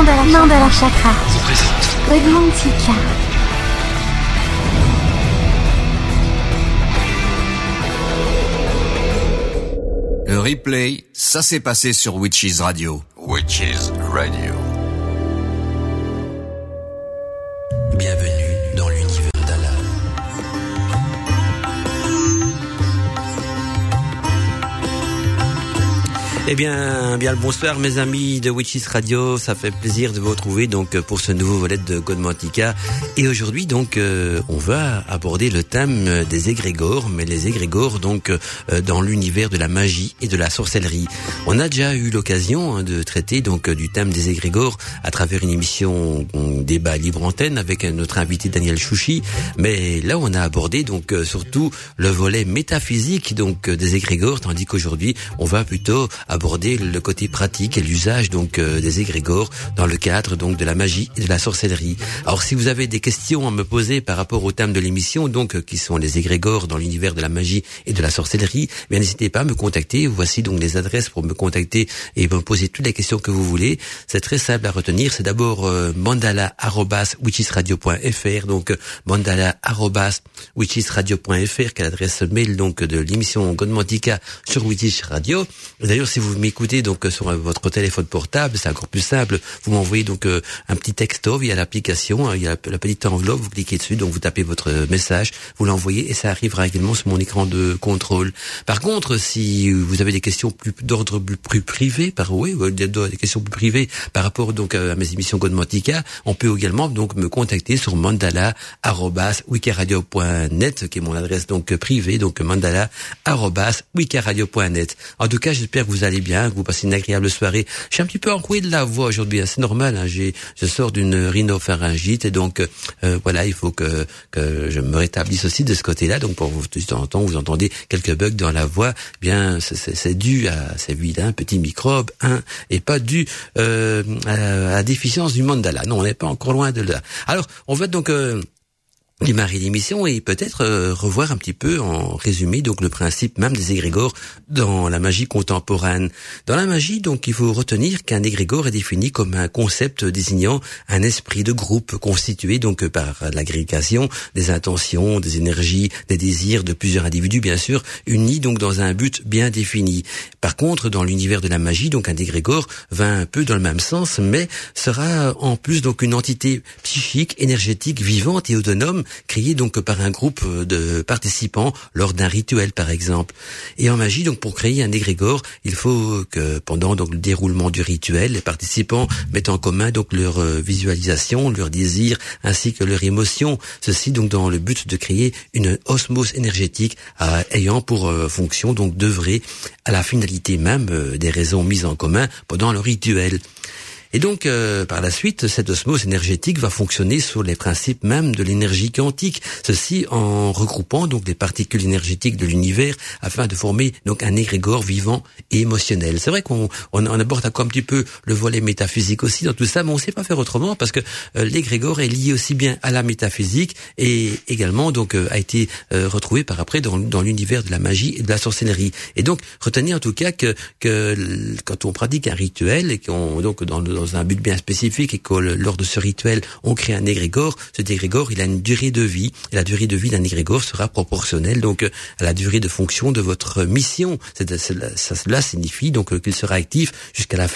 Mandala, Mandala Chakra. Good Mantika. Le replay, ça s'est passé sur Witches Radio. Witches Radio. Bienvenue Eh bien, bien le bonsoir mes amis de Witches Radio, ça fait plaisir de vous retrouver donc pour ce nouveau volet de Godmantica. Et aujourd'hui donc euh, on va aborder le thème des égrégores, mais les égrégores donc euh, dans l'univers de la magie et de la sorcellerie. On a déjà eu l'occasion hein, de traiter donc du thème des égrégores à travers une émission on débat libre antenne avec notre invité Daniel Chouchi, mais là on a abordé donc euh, surtout le volet métaphysique donc des égrégores, tandis qu'aujourd'hui on va plutôt aborder le côté pratique et l'usage donc euh, des égrégores dans le cadre donc de la magie et de la sorcellerie. Alors si vous avez des questions à me poser par rapport au thème de l'émission donc euh, qui sont les égrégores dans l'univers de la magie et de la sorcellerie, eh bien n'hésitez pas à me contacter. Voici donc les adresses pour me contacter et me poser toutes les questions que vous voulez. C'est très simple à retenir. C'est d'abord euh, mandala@witchesradio.fr donc euh, mandala@witchesradio.fr qui est l'adresse mail donc de l'émission Godmantica sur Witch Radio. D'ailleurs si vous m'écoutez donc euh, sur euh, votre téléphone portable, c'est encore plus simple. Vous m'envoyez donc euh, un petit texto via l'application, hein, il y a la petite enveloppe, vous cliquez dessus, donc vous tapez votre message, vous l'envoyez et ça arrivera également sur mon écran de contrôle. Par contre, si vous avez des questions plus d'ordre plus privé, par oui, des, questions plus privées par rapport donc à mes émissions Godmantica, on peut également donc me contacter sur mandala@wikiradio.net qui est mon adresse donc privée, donc mandala@wikiradio.net. En tout cas, j'espère que vous allez bien, que vous passez une agréable soirée. Je suis un petit peu encoué de la voix aujourd'hui, hein, c'est normal. Hein, j'ai, je sors d'une rhinopharyngite et donc euh, voilà, il faut que que je me rétablisse aussi de ce côté-là. Donc pour vous de temps en temps, vous entendez quelques bugs dans la voix. Bien, c'est, dû à ces vilains petits microbes, hein, et pas dû euh, à, à la déficience du mandala. Non, on n'est pas encore loin de là. Alors, on va donc euh, démarrer l'émission et peut-être euh, revoir un petit peu en résumé donc le principe même des égrégores dans la magie contemporaine. Dans la magie, donc, il faut retenir qu'un égrégore est défini comme un concept désignant un esprit de groupe constitué donc par l'agrégation des intentions, des énergies, des désirs de plusieurs individus, bien sûr, unis donc dans un but bien défini. Par contre, dans l'univers de la magie, donc un égrégore va un peu dans le même sens, mais sera en plus donc une entité psychique, énergétique, vivante et autonome créé donc par un groupe de participants lors d'un rituel par exemple. Et en magie, donc pour créer un égrégore, il faut que pendant donc le déroulement du rituel, les participants mettent en commun donc leur visualisation, leurs désirs ainsi que leurs émotions. Ceci donc dans le but de créer une osmose énergétique euh, ayant pour euh, fonction donc d'œuvrer à la finalité même euh, des raisons mises en commun pendant le rituel. Et donc, euh, par la suite, cette osmose énergétique va fonctionner sur les principes même de l'énergie quantique. Ceci en regroupant donc les particules énergétiques de l'univers afin de former donc un égrégore vivant et émotionnel. C'est vrai qu'on on, on aborde un petit peu le volet métaphysique aussi dans tout ça, mais on ne sait pas faire autrement parce que euh, l'égrégore est lié aussi bien à la métaphysique et également donc euh, a été euh, retrouvé par après dans, dans l'univers de la magie et de la sorcellerie. Et donc retenez en tout cas que, que quand on pratique un rituel et qu'on donc dans dans un but bien spécifique et que lors de ce rituel, on crée un égrégore. Cet égrégore, il a une durée de vie. Et la durée de vie d'un égrégore sera proportionnelle donc à la durée de fonction de votre mission. cela signifie donc qu'il sera actif jusqu'à la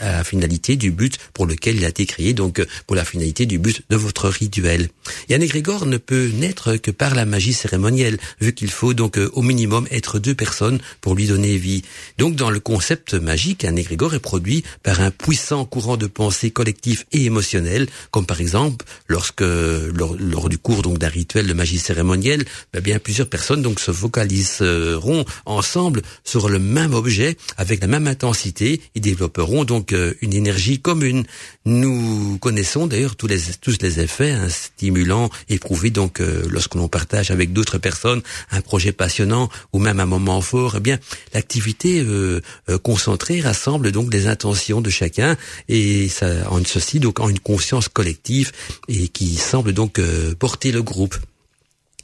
la finalité du but pour lequel il a été créé, donc pour la finalité du but de votre rituel. Et un égrégore ne peut naître que par la magie cérémonielle, vu qu'il faut donc au minimum être deux personnes pour lui donner vie. Donc dans le concept magique, un égrégore est produit par un puissant courant de pensée collectif et émotionnel, comme par exemple lorsque lors, lors du cours donc d'un rituel de magie cérémonielle, eh bien plusieurs personnes donc se focaliseront ensemble sur le même objet avec la même intensité et développeront donc une énergie commune. Nous connaissons d'ailleurs tous les tous les effets hein, stimulants éprouvés donc euh, lorsque l'on partage avec d'autres personnes un projet passionnant ou même un moment fort. Eh bien l'activité euh, euh, concentrée rassemble donc les intentions de chacun et ça en ceci donc en une conscience collective et qui semble donc euh, porter le groupe.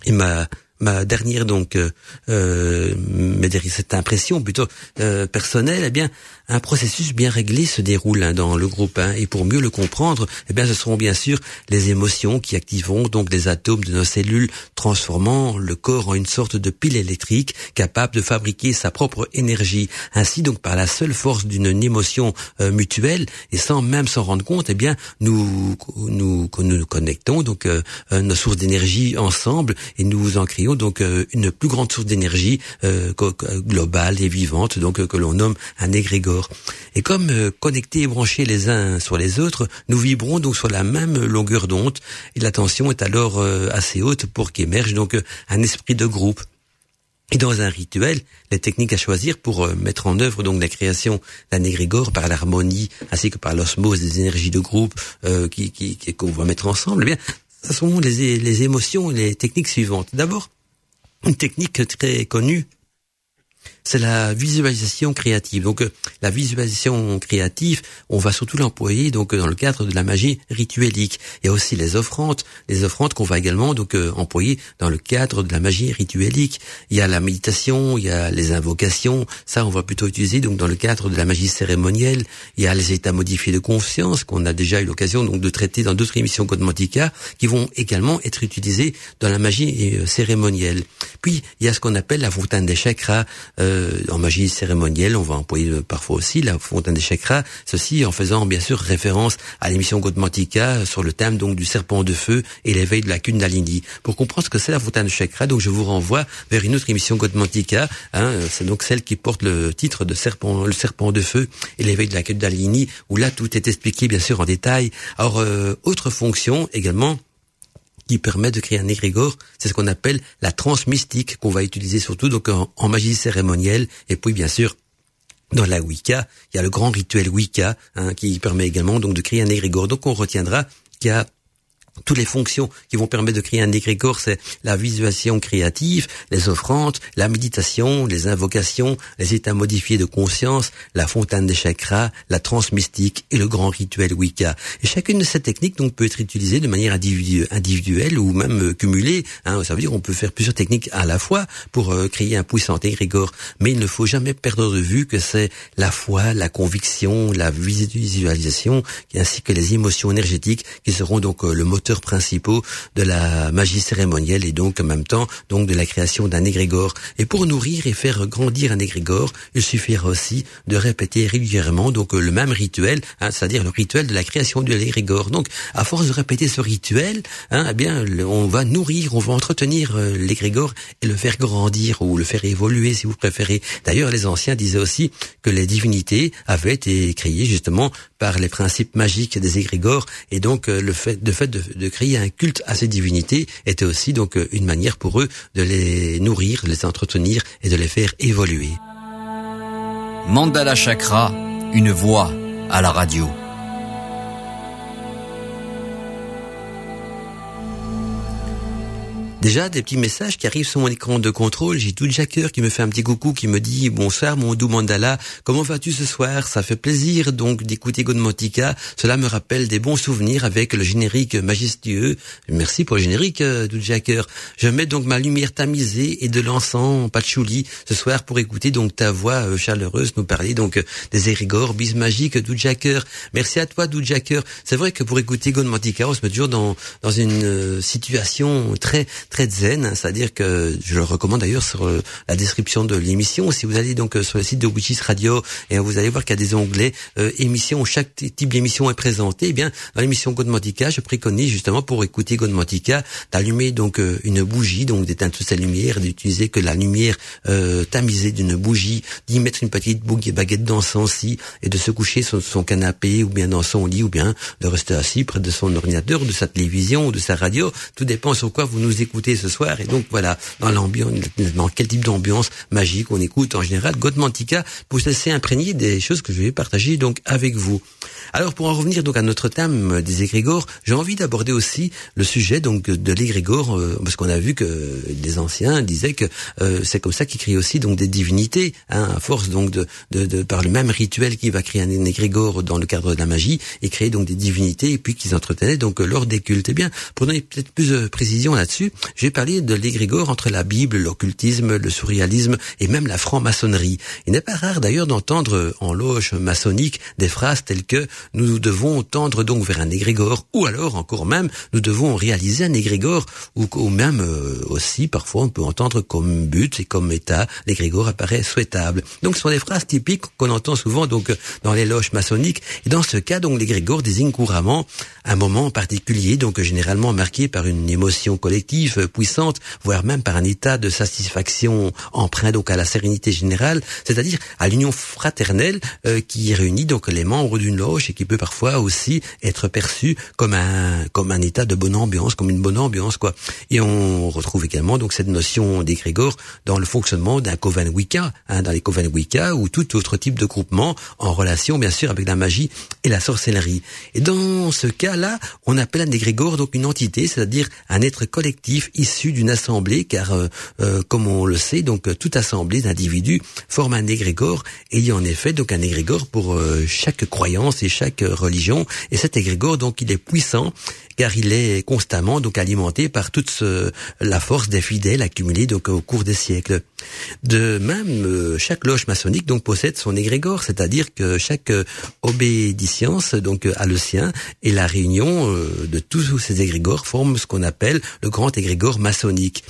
Il m'a ma dernière donc euh, euh cette impression plutôt euh, personnelle, eh bien un processus bien réglé se déroule hein, dans le groupe 1 et pour mieux le comprendre, eh bien ce seront bien sûr les émotions qui activeront donc les atomes de nos cellules transformant le corps en une sorte de pile électrique capable de fabriquer sa propre énergie. Ainsi donc par la seule force d'une émotion euh, mutuelle et sans même s'en rendre compte, eh bien nous nous nous connectons donc euh, euh, nos sources d'énergie ensemble et nous en créons donc une plus grande source d'énergie globale et vivante donc que l'on nomme un égrégore et comme euh, connectés et branchés les uns sur les autres, nous vibrons donc sur la même longueur d'onde et la tension est alors euh, assez haute pour qu'émerge donc euh, un esprit de groupe. Et dans un rituel, les techniques à choisir pour mettre en œuvre donc la création d'un égrégore par l'harmonie ainsi que par l'osmose des énergies de groupe qui, qui, qu'on va mettre ensemble, eh bien, ce sont les, les émotions et les techniques suivantes. D'abord, une technique très connue c'est la visualisation créative. Donc euh, la visualisation créative, on va surtout l'employer donc dans le cadre de la magie rituelique. Il y a aussi les offrandes, les offrandes qu'on va également donc euh, employer dans le cadre de la magie rituelique. Il y a la méditation, il y a les invocations, ça on va plutôt utiliser donc dans le cadre de la magie cérémonielle. Il y a les états modifiés de conscience qu'on a déjà eu l'occasion donc de traiter dans d'autres émissions Codmantica qui vont également être utilisés dans la magie euh, cérémonielle. Puis il y a ce qu'on appelle la fontaine des chakras. Euh, en magie cérémonielle, on va employer euh, parfois aussi la fontaine des chakras, ceci en faisant bien sûr référence à l'émission Godmantica sur le thème donc du serpent de feu et l'éveil de la Kundalini. Pour comprendre ce que c'est la fontaine des chakras, donc je vous renvoie vers une autre émission Godmantica, hein, c'est donc celle qui porte le titre de serpent, le serpent de feu et l'éveil de la Kundalini, où là tout est expliqué bien sûr en détail. Alors, euh, autre fonction également, qui permet de créer un égrégore. C'est ce qu'on appelle la transmystique qu'on va utiliser surtout donc en, magie cérémonielle. Et puis bien sûr dans la Wicca, il y a le grand rituel Wicca hein, qui permet également donc de créer un égrégore. Donc on retiendra qu'il y a toutes les fonctions qui vont permettre de créer un égrégore, c'est la visualisation créative, les offrandes, la méditation, les invocations, les états modifiés de conscience, la fontaine des chakras, la transmystique et le grand rituel Wicca. Et chacune de ces techniques donc peut être utilisée de manière individuelle ou même euh, cumulée. Hein, ça veut dire qu'on peut faire plusieurs techniques à la fois pour euh, créer un puissant égrégore. Mais il ne faut jamais perdre de vue que c'est la foi, la conviction, la visualisation ainsi que les émotions énergétiques qui seront donc euh, le moteur principaux de la magie cérémonielle et donc en même temps donc de la création d'un égrégore. Et pour nourrir et faire grandir un égrégore, il suffira aussi de répéter régulièrement donc le même rituel, hein, c'est-à-dire le rituel de la création de l'égrégore. Donc à force de répéter ce rituel, hein, eh bien on va nourrir, on va entretenir euh, l'égrégore et le faire grandir ou le faire évoluer si vous préférez. D'ailleurs les anciens disaient aussi que les divinités avaient été créées justement par les principes magiques des égrégores et donc euh, le fait, de fait de, de créer un culte à ces divinités était aussi donc euh, une manière pour eux de les nourrir, de les entretenir et de les faire évoluer. Mandala Chakra, une voix à la radio. Déjà, des petits messages qui arrivent sur mon écran de contrôle. J'ai tout Jacker qui me fait un petit coucou, qui me dit bonsoir mon doux mandala. Comment vas-tu ce soir? Ça fait plaisir donc d'écouter Godmotica. Cela me rappelle des bons souvenirs avec le générique majestueux. Merci pour le générique, euh, Jacker. Je mets donc ma lumière tamisée et de l'encens patchouli ce soir pour écouter donc ta voix euh, chaleureuse nous parler donc euh, des érigores, bis magiques, Jacker. Merci à toi, Jacker. C'est vrai que pour écouter Godmotica, on se met toujours dans dans une situation très très zen, c'est-à-dire que je le recommande d'ailleurs sur euh, la description de l'émission. Si vous allez donc euh, sur le site de Witches Radio et vous allez voir qu'il y a des onglets euh, émissions où chaque type d'émission est présenté, eh bien dans l'émission Godmantica, je préconise justement pour écouter Godmantica d'allumer donc une bougie, donc d'éteindre toute sa lumière, d'utiliser que la lumière tamisée d'une bougie, d'y mettre une petite baguette d'encens et de se coucher sur son canapé ou bien dans son lit ou bien de rester assis près de son ordinateur de sa télévision ou de sa radio. Tout dépend sur quoi vous nous écoutez ce soir. Et donc voilà, dans l'ambiance, dans quel type d'ambiance magique on écoute en général Godmantica pour se laisser des choses que je vais partager donc avec vous. Alors pour en revenir donc à notre thème des égrégores, j'ai envie d'aborder aussi le sujet donc de l'égrégore euh, parce qu'on a vu que les anciens disaient que euh, c'est comme ça qu'ils créent aussi donc des divinités hein, à force donc de, de, de, par le même rituel qui va créer un égrégore dans le cadre de la magie et créer donc des divinités et puis qu'ils entretenaient donc lors des cultes. Eh bien, pour donner peut-être plus de précision là-dessus, j'ai parlé de l'égrégore entre la Bible, l'occultisme, le surréalisme et même la franc-maçonnerie. Il n'est pas rare d'ailleurs d'entendre en loge maçonnique des phrases telles que nous devons tendre donc vers un égrégore ou alors encore même nous devons réaliser un égrégore ou, même euh, aussi parfois on peut entendre comme but et comme état l'égrégore apparaît souhaitable. Donc ce sont des phrases typiques qu'on entend souvent donc dans les loges maçonniques et dans ce cas donc l'égrégore désigne couramment un moment particulier donc généralement marqué par une émotion collective puissante voire même par un état de satisfaction emprunt donc à la sérénité générale, c'est-à-dire à, l'union fraternelle euh, qui réunit donc les membres d'une loge et qui peut parfois aussi être perçu comme un comme un état de bonne ambiance, comme une bonne ambiance quoi. Et on retrouve également donc cette notion d'égrégore dans le fonctionnement d'un coven Wicca, hein, dans les coven Wicca ou tout autre type de groupement en relation bien sûr avec la magie et la sorcellerie. Et dans ce cas-là, on appelle un égrégore donc une entité, c'est-à-dire un être collectif issu d'une assemblée, car euh, euh, comme on le sait, donc toute assemblée d'individus forme un égrégore. Et il y a en effet donc un égrégore pour euh, chaque croyance et chaque religion. Et cet égrégore donc il est puissant car il est constamment donc alimenté par toute la force des fidèles accumulés donc au cours des siècles. De même, euh, chaque loge maçonnique donc possède son égrégore, c'est-à-dire que chaque euh, obédissance donc a le sien et la réunion euh, de tous ces égrégores forme ce qu'on appelle le grand égrégore maçonnique.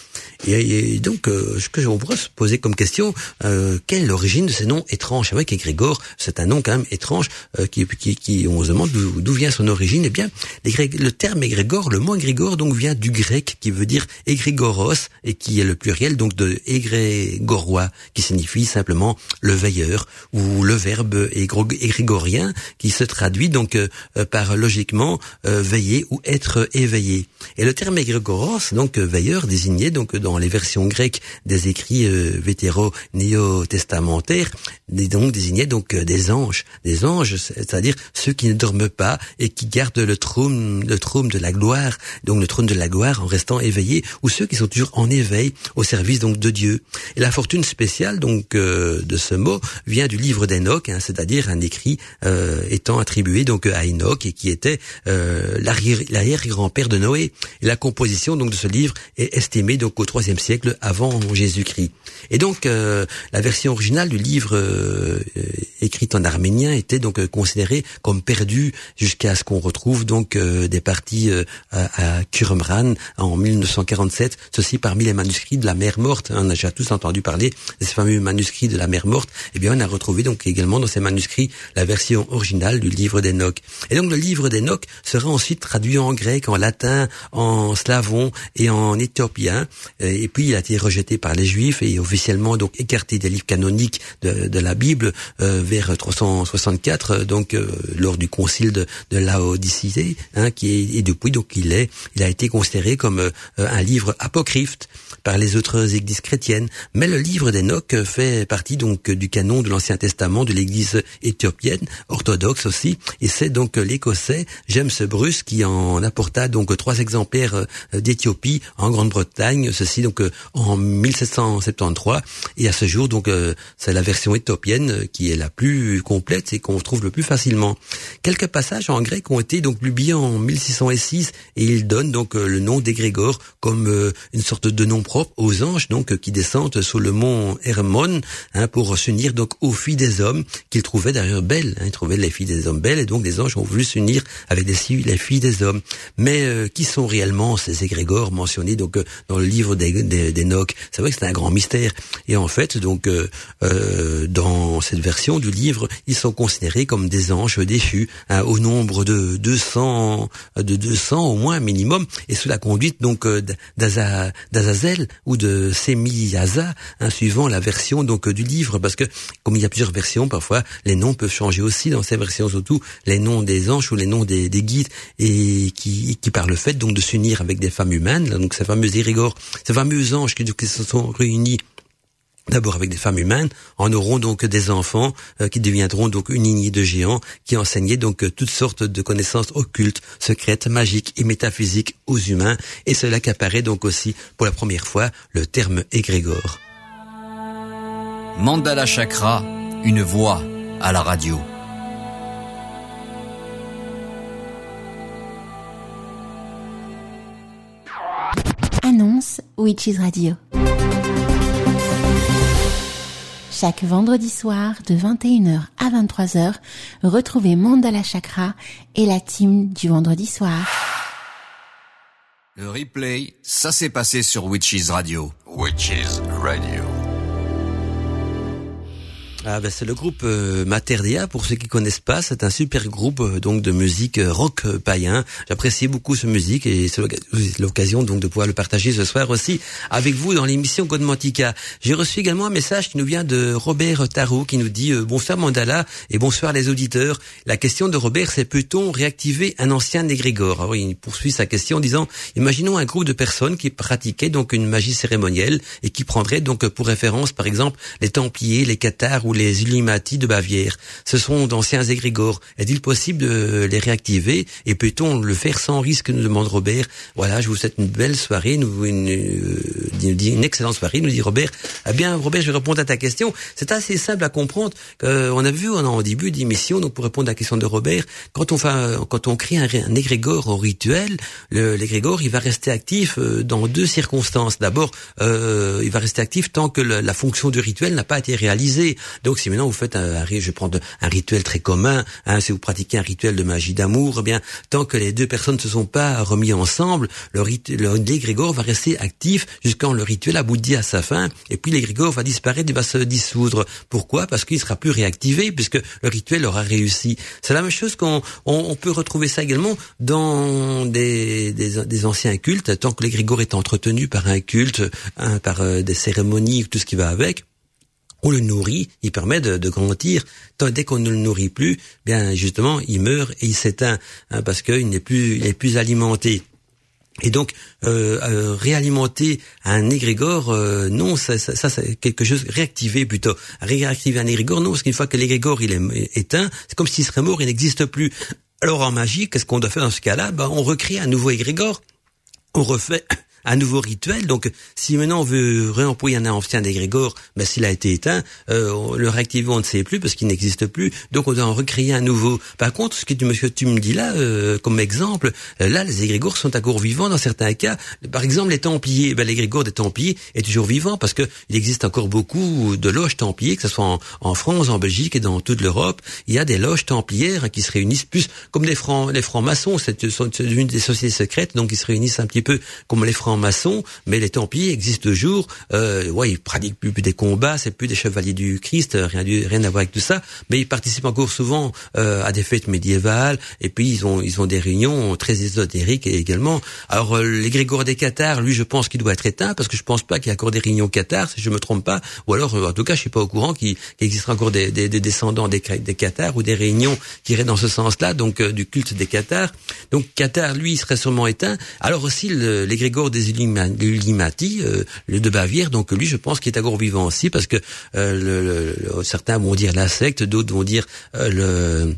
Et, donc, ce que on pourrait se poser comme question, quelle est l'origine de ces noms étranges? C'est vrai qu'égrégore, c'est un nom quand même étrange qui, qui, qui, on se demande d'où vient son origine. Eh bien, le terme égrégore, le mot égrégore donc vient du grec qui veut dire égrégoros et qui est le pluriel donc de égrégore gorois, qui signifie simplement le veilleur, ou le verbe égrégorien, qui se traduit donc euh, par logiquement euh, veiller ou être éveillé. Et le terme égrégoros, donc veilleur, désignait donc dans les versions grecques des écrits euh, vétéro-néo-testamentaires, donc désignait donc des anges, des anges, c'est-à-dire ceux qui ne dorment pas et qui gardent le trône, le trône de la gloire, donc le trône de la gloire en restant éveillés, ou ceux qui sont toujours en éveil au service donc de Dieu. Et la fortune spéciale donc euh, de ce mot vient du livre d'Enoch, hein, c'est-à-dire un écrit euh, étant attribué donc à Enoch et qui était euh, l'arrière-grand-père de Noé. Et la composition donc de ce livre est estimée donc au IIIe siècle avant Jésus-Christ. Et donc la version originale du livre écrit en arménien était donc considérée comme perdue jusqu'à ce qu'on retrouve donc des parties à, à Qumran en 1947. Ceci parmi les manuscrits de la mer morte. On a déjà tous entendu parler de ces fameux manuscrits de la mer morte, eh bien on a retrouvé donc également dans ces manuscrits la version originale du livre d'Enoch. Et donc le livre d'Enoch sera ensuite traduit en grec, en latin, en slavon et en éthiopien. Euh, et puis il a été rejeté par les juifs et officiellement donc écarté des livres canoniques de, la Bible euh, vers 364, donc euh, lors du concile de, de Laodicée, hein, qui est, et depuis donc il est, il a été considéré comme un livre apocryphe par les autres églises chrétiennes. Mais le livre d'Enoch fait partie donc du canon de l'Ancien Testament de l'Église éthiopienne, orthodoxe aussi, et c'est donc l'Écossais James Bruce qui en apporta donc trois exemplaires euh, d'Éthiopie en Grande-Bretagne, ceci donc euh, en 1773, et à ce jour donc euh, c'est la version éthiopienne qui est la plus complète et qu'on trouve le plus facilement. Quelques passages en grec ont été donc publiés en 1606 et ils donnent donc le nom d'égrégore comme une sorte de nom propre aux anges donc qui descendent sous le mont Hermon hein, pour s'unir donc aux filles des hommes qu'ils trouvaient d'ailleurs belles. Hein, ils trouvaient les filles des hommes belles et donc les anges ont voulu s'unir avec les, les filles des hommes. Mais euh, qui sont réellement ces égrégores mentionnés donc euh, dans le livre d'Enoch C'est vrai que c'est un grand mystère. Et en fait donc euh, dans cette version du livre, ils sont considérés comme des anges déchus hein, au nombre de 200 de 200 au moins minimum. Et sous la conduite donc d'Azazel ou de Semiyaza hein, suivant la version donc du livre, parce que comme il y a plusieurs versions, parfois les noms peuvent changer aussi dans ces versions, surtout les noms des anges ou les noms des, guides, et qui, qui par le fait donc de s'unir avec des femmes humaines, donc ces fameux ces fameux anges qui, qui se sont réunis D'abord avec des femmes humaines, en auront donc des enfants euh, qui deviendront donc une lignée de géants qui enseignaient donc euh, toutes sortes de connaissances occultes, secrètes, magiques et métaphysiques aux humains, et cela qu'apparaît donc aussi pour la première fois le terme égrégore. Mandala Chakra, une voix à la radio. Witches Radio. Chaque vendredi soir de 21h à 23h, retrouvez Mandala Chakra et la team du vendredi soir. Le replay, ça s'est passé sur Witches Radio. Witches Radio. Ah ben c'est le groupe euh, Materdia pour ceux qui connaissent pas, c'est un super groupe euh, donc de musique euh, rock païen. J'apprécie beaucoup ce musique et c'est l'occasion donc de pouvoir le partager ce soir aussi avec vous dans l'émission Godmantica. J'ai reçu également un message qui nous vient de Robert Tarot qui nous dit bonsoir Mandala et bonsoir les auditeurs. La question de Robert c'est peut-on réactiver un ancien égrégore? Alors il poursuit sa question en disant imaginons un groupe de personnes qui pratiquaient donc une magie cérémonielle et qui prendraient donc pour référence par exemple les Templiers, les Cathares ou les Illuminati de Bavière. Ce sont d'anciens égrégores. Est-il possible de les réactiver et peut-on le faire sans risque nous demande Robert. Voilà, je vous souhaite une belle soirée, nous une, euh, une excellente soirée, nous dit Robert. Eh bien, Robert, je vais répondre à ta question. C'est assez simple à comprendre. Euh, on a vu en, début d'émission, donc pour répondre à la question de Robert, quand on fait, quand on crée un, un égrégore au rituel, l'égrégore il va rester actif euh, dans deux circonstances. D'abord, euh, il va rester actif tant que la fonction du rituel n'a pas été réalisée. Donc si maintenant vous faites un, je vais prendre un rituel très commun, hein, si vous pratiquez un rituel de magie d'amour, eh bien tant que les deux personnes ne se sont pas remis ensemble, le, l'égrégore va rester actif jusqu'à le rituel aboutit à sa fin, et puis l'égrégore va disparaître, il va se dissoudre. Pourquoi? Parce qu'il sera plus réactivé puisque le rituel aura réussi. C'est la même chose qu'on on, peut retrouver ça également dans des anciens cultes, tant que l'égrégore est entretenu par un culte, hein, par euh, des cérémonies, tout ce qui va avec on le nourrit, il permet de, de grandir. Dès qu'on ne le nourrit plus, bien justement, il meurt et il s'éteint hein, parce qu'il n'est plus, il est plus alimenté. Et donc euh, euh, réalimenter un égrégore, euh, non, ça, ça, ça c'est quelque chose réactiver plutôt. Réactiver un égrégore, non, parce qu'une fois que l'égrégore il est éteint, c'est comme s'il serait mort, il n'existe plus. Alors en magie, qu'est-ce qu'on doit faire dans ce cas-là? Ben, on recrée un nouveau égrégore, on refait un nouveau rituel. Donc, si maintenant on veut réemployer un ancien d'égrégore, ben, s'il a été éteint, euh, le réactiver, on ne sait plus parce qu'il n'existe plus. Donc, on doit en recréer un nouveau. Par contre, ce que tu, tu me dis là, euh, comme exemple, euh, là, les égrégores sont encore vivants dans certains cas. Par exemple, les Templiers, ben, l'égrégore des Templiers est toujours vivant parce que il existe encore beaucoup de loges Templiers, que ce soit en, France, en Belgique et dans toute l'Europe. Il y a des loges Templières qui se réunissent plus comme les francs, les francs-maçons. C'est une des sociétés secrètes, donc ils se réunissent un petit peu comme les francs maçons mais les Templiers existent toujours. Euh, ouais, ils pratiquent plus, des combats, c'est plus des chevaliers du Christ, rien, rien à voir avec tout ça, mais ils participent encore souvent euh, à des fêtes médiévales, et puis ils ont ils ont des réunions très ésotériques également. Alors euh, l'égrégore des Cathares, lui, je pense qu'il doit être éteint parce que je pense pas qu'il y ait encore des réunions Cathares, si je me trompe pas, ou alors euh, en tout cas, je suis pas au courant qu'il existera encore des, des, des, descendants des, des Cathares ou des réunions qui iraient dans ce sens-là, donc euh, du culte des Cathares. Donc Cathare, lui, il serait sûrement éteint. Alors aussi l'égrégore des Euh, le de Bavière. Donc lui, je pense qu'il est encore vivant aussi parce que euh, certains vont dire la secte, d'autres vont dire euh, le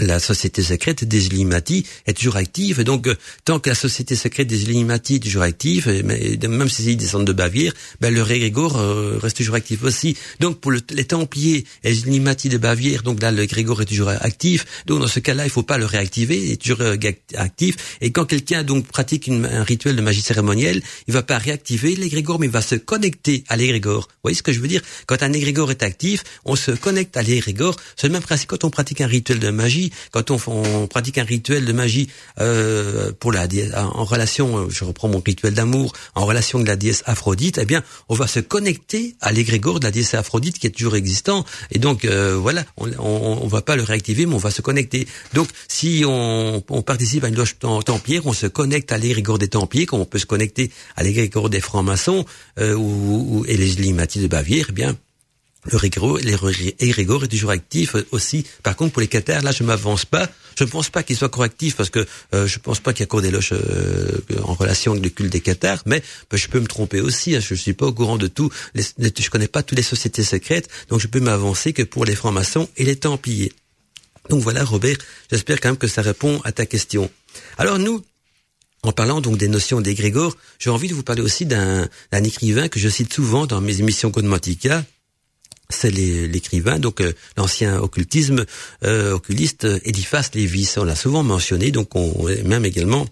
la société secrète des Illuminati est toujours active. Et donc, euh, tant que la société secrète des Illuminati est toujours active, même s'ils descendent de Bavière, ben, le Grégor euh, reste toujours actif aussi. Donc, pour les Templiers et les Illuminati de Bavière, donc là, le Grégor est toujours actif. Donc, dans ce cas-là, il faut pas le réactiver, il est toujours euh, actif. Et quand quelqu'un donc pratique un rituel de magie cérémonielle, il va pas réactiver l'égrégore, mais il va se connecter à l'égrégore. Vous voyez ce que je veux dire? Quand un égrégore est actif, on se connecte à l'égrégore. C'est le même principe quand on pratique un rituel de magie quand on, pratique un rituel de magie euh, pour la en relation, euh, je reprends mon rituel d'amour, en relation avec la déesse Aphrodite, eh bien, on va se connecter à l'égrégore de la déesse Aphrodite qui est toujours existant. Et donc, euh, voilà, on, on, va pas le réactiver, mais on va se connecter. Donc, si on, participe à une loge templière, on se connecte à l'égrégore des Templiers, comme on peut se connecter à l'égrégore des francs-maçons ou, et les Illuminati de Bavière, eh bien, le Régor est toujours actif aussi. Par contre, pour les Qatars, là, je m'avance pas. Je ne pense pas qu'il soit correctif parce que euh, je pense pas qu'il y a encore des loges euh, en relation avec le culte des Qatars. Mais ben, je peux me tromper aussi. Hein, je ne suis pas au courant de tout. Je connais pas toutes les sociétés secrètes, donc je peux m'avancer que pour les francs-maçons et les Templiers. Donc voilà, Robert. J'espère quand même que ça répond à ta question. Alors nous, en parlant donc des notions d'égrégore, j'ai envie de vous parler aussi d'un écrivain que je cite souvent dans mes émissions Codematica, c'est l'écrivain, donc euh, l'ancien occultisme, euh, occuliste Eliphas Lévis. On l'a souvent mentionné, donc on même également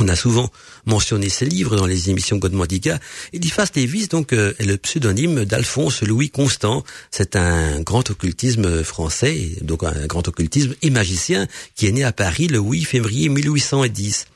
On a souvent mentionné ses livres dans les émissions Godmandica. Eliphas Lévis, donc, euh, est le pseudonyme d'Alphonse Louis Constant. C'est un grand occultisme français, donc un grand occultisme et magicien qui est né à Paris le 8 février 1810.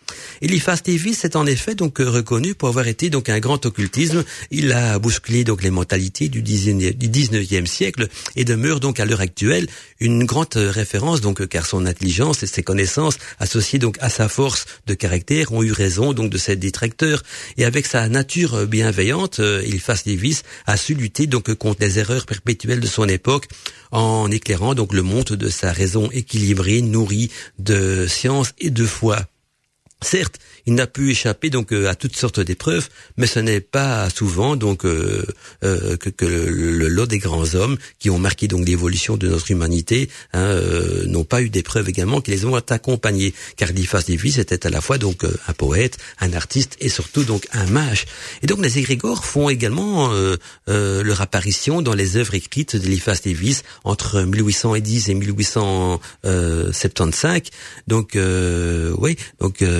Eliphas Davis est en effet donc euh, reconnu pour avoir été donc un grand occultisme. Il a bousculé donc les mentalités du 19e siècle et demeure donc à l'heure actuelle une grande référence donc car son intelligence et ses connaissances associées donc à sa force de caractère ont eu raison donc de ses détracteurs et avec sa nature bienveillante, euh, Eliphas Davis a su lutter donc contre les erreurs perpétuelles de son époque en éclairant donc le monde de sa raison équilibrée, nourrie de science et de foi. Certes, il n'a pu échapper donc euh, à toutes sortes d'épreuves, mais ce n'est pas souvent donc euh, euh, que, le, lot des grands hommes qui ont marqué donc l'évolution de notre humanité hein, n'ont pas eu d'épreuves également qui les ont accompagnés. Car Eliphas Lévis était à la fois donc un poète, un artiste et surtout donc un mage. Et donc les égrégores font également leur apparition dans les œuvres écrites d'Eliphas Lévis entre 1810 et 1875. Donc oui, donc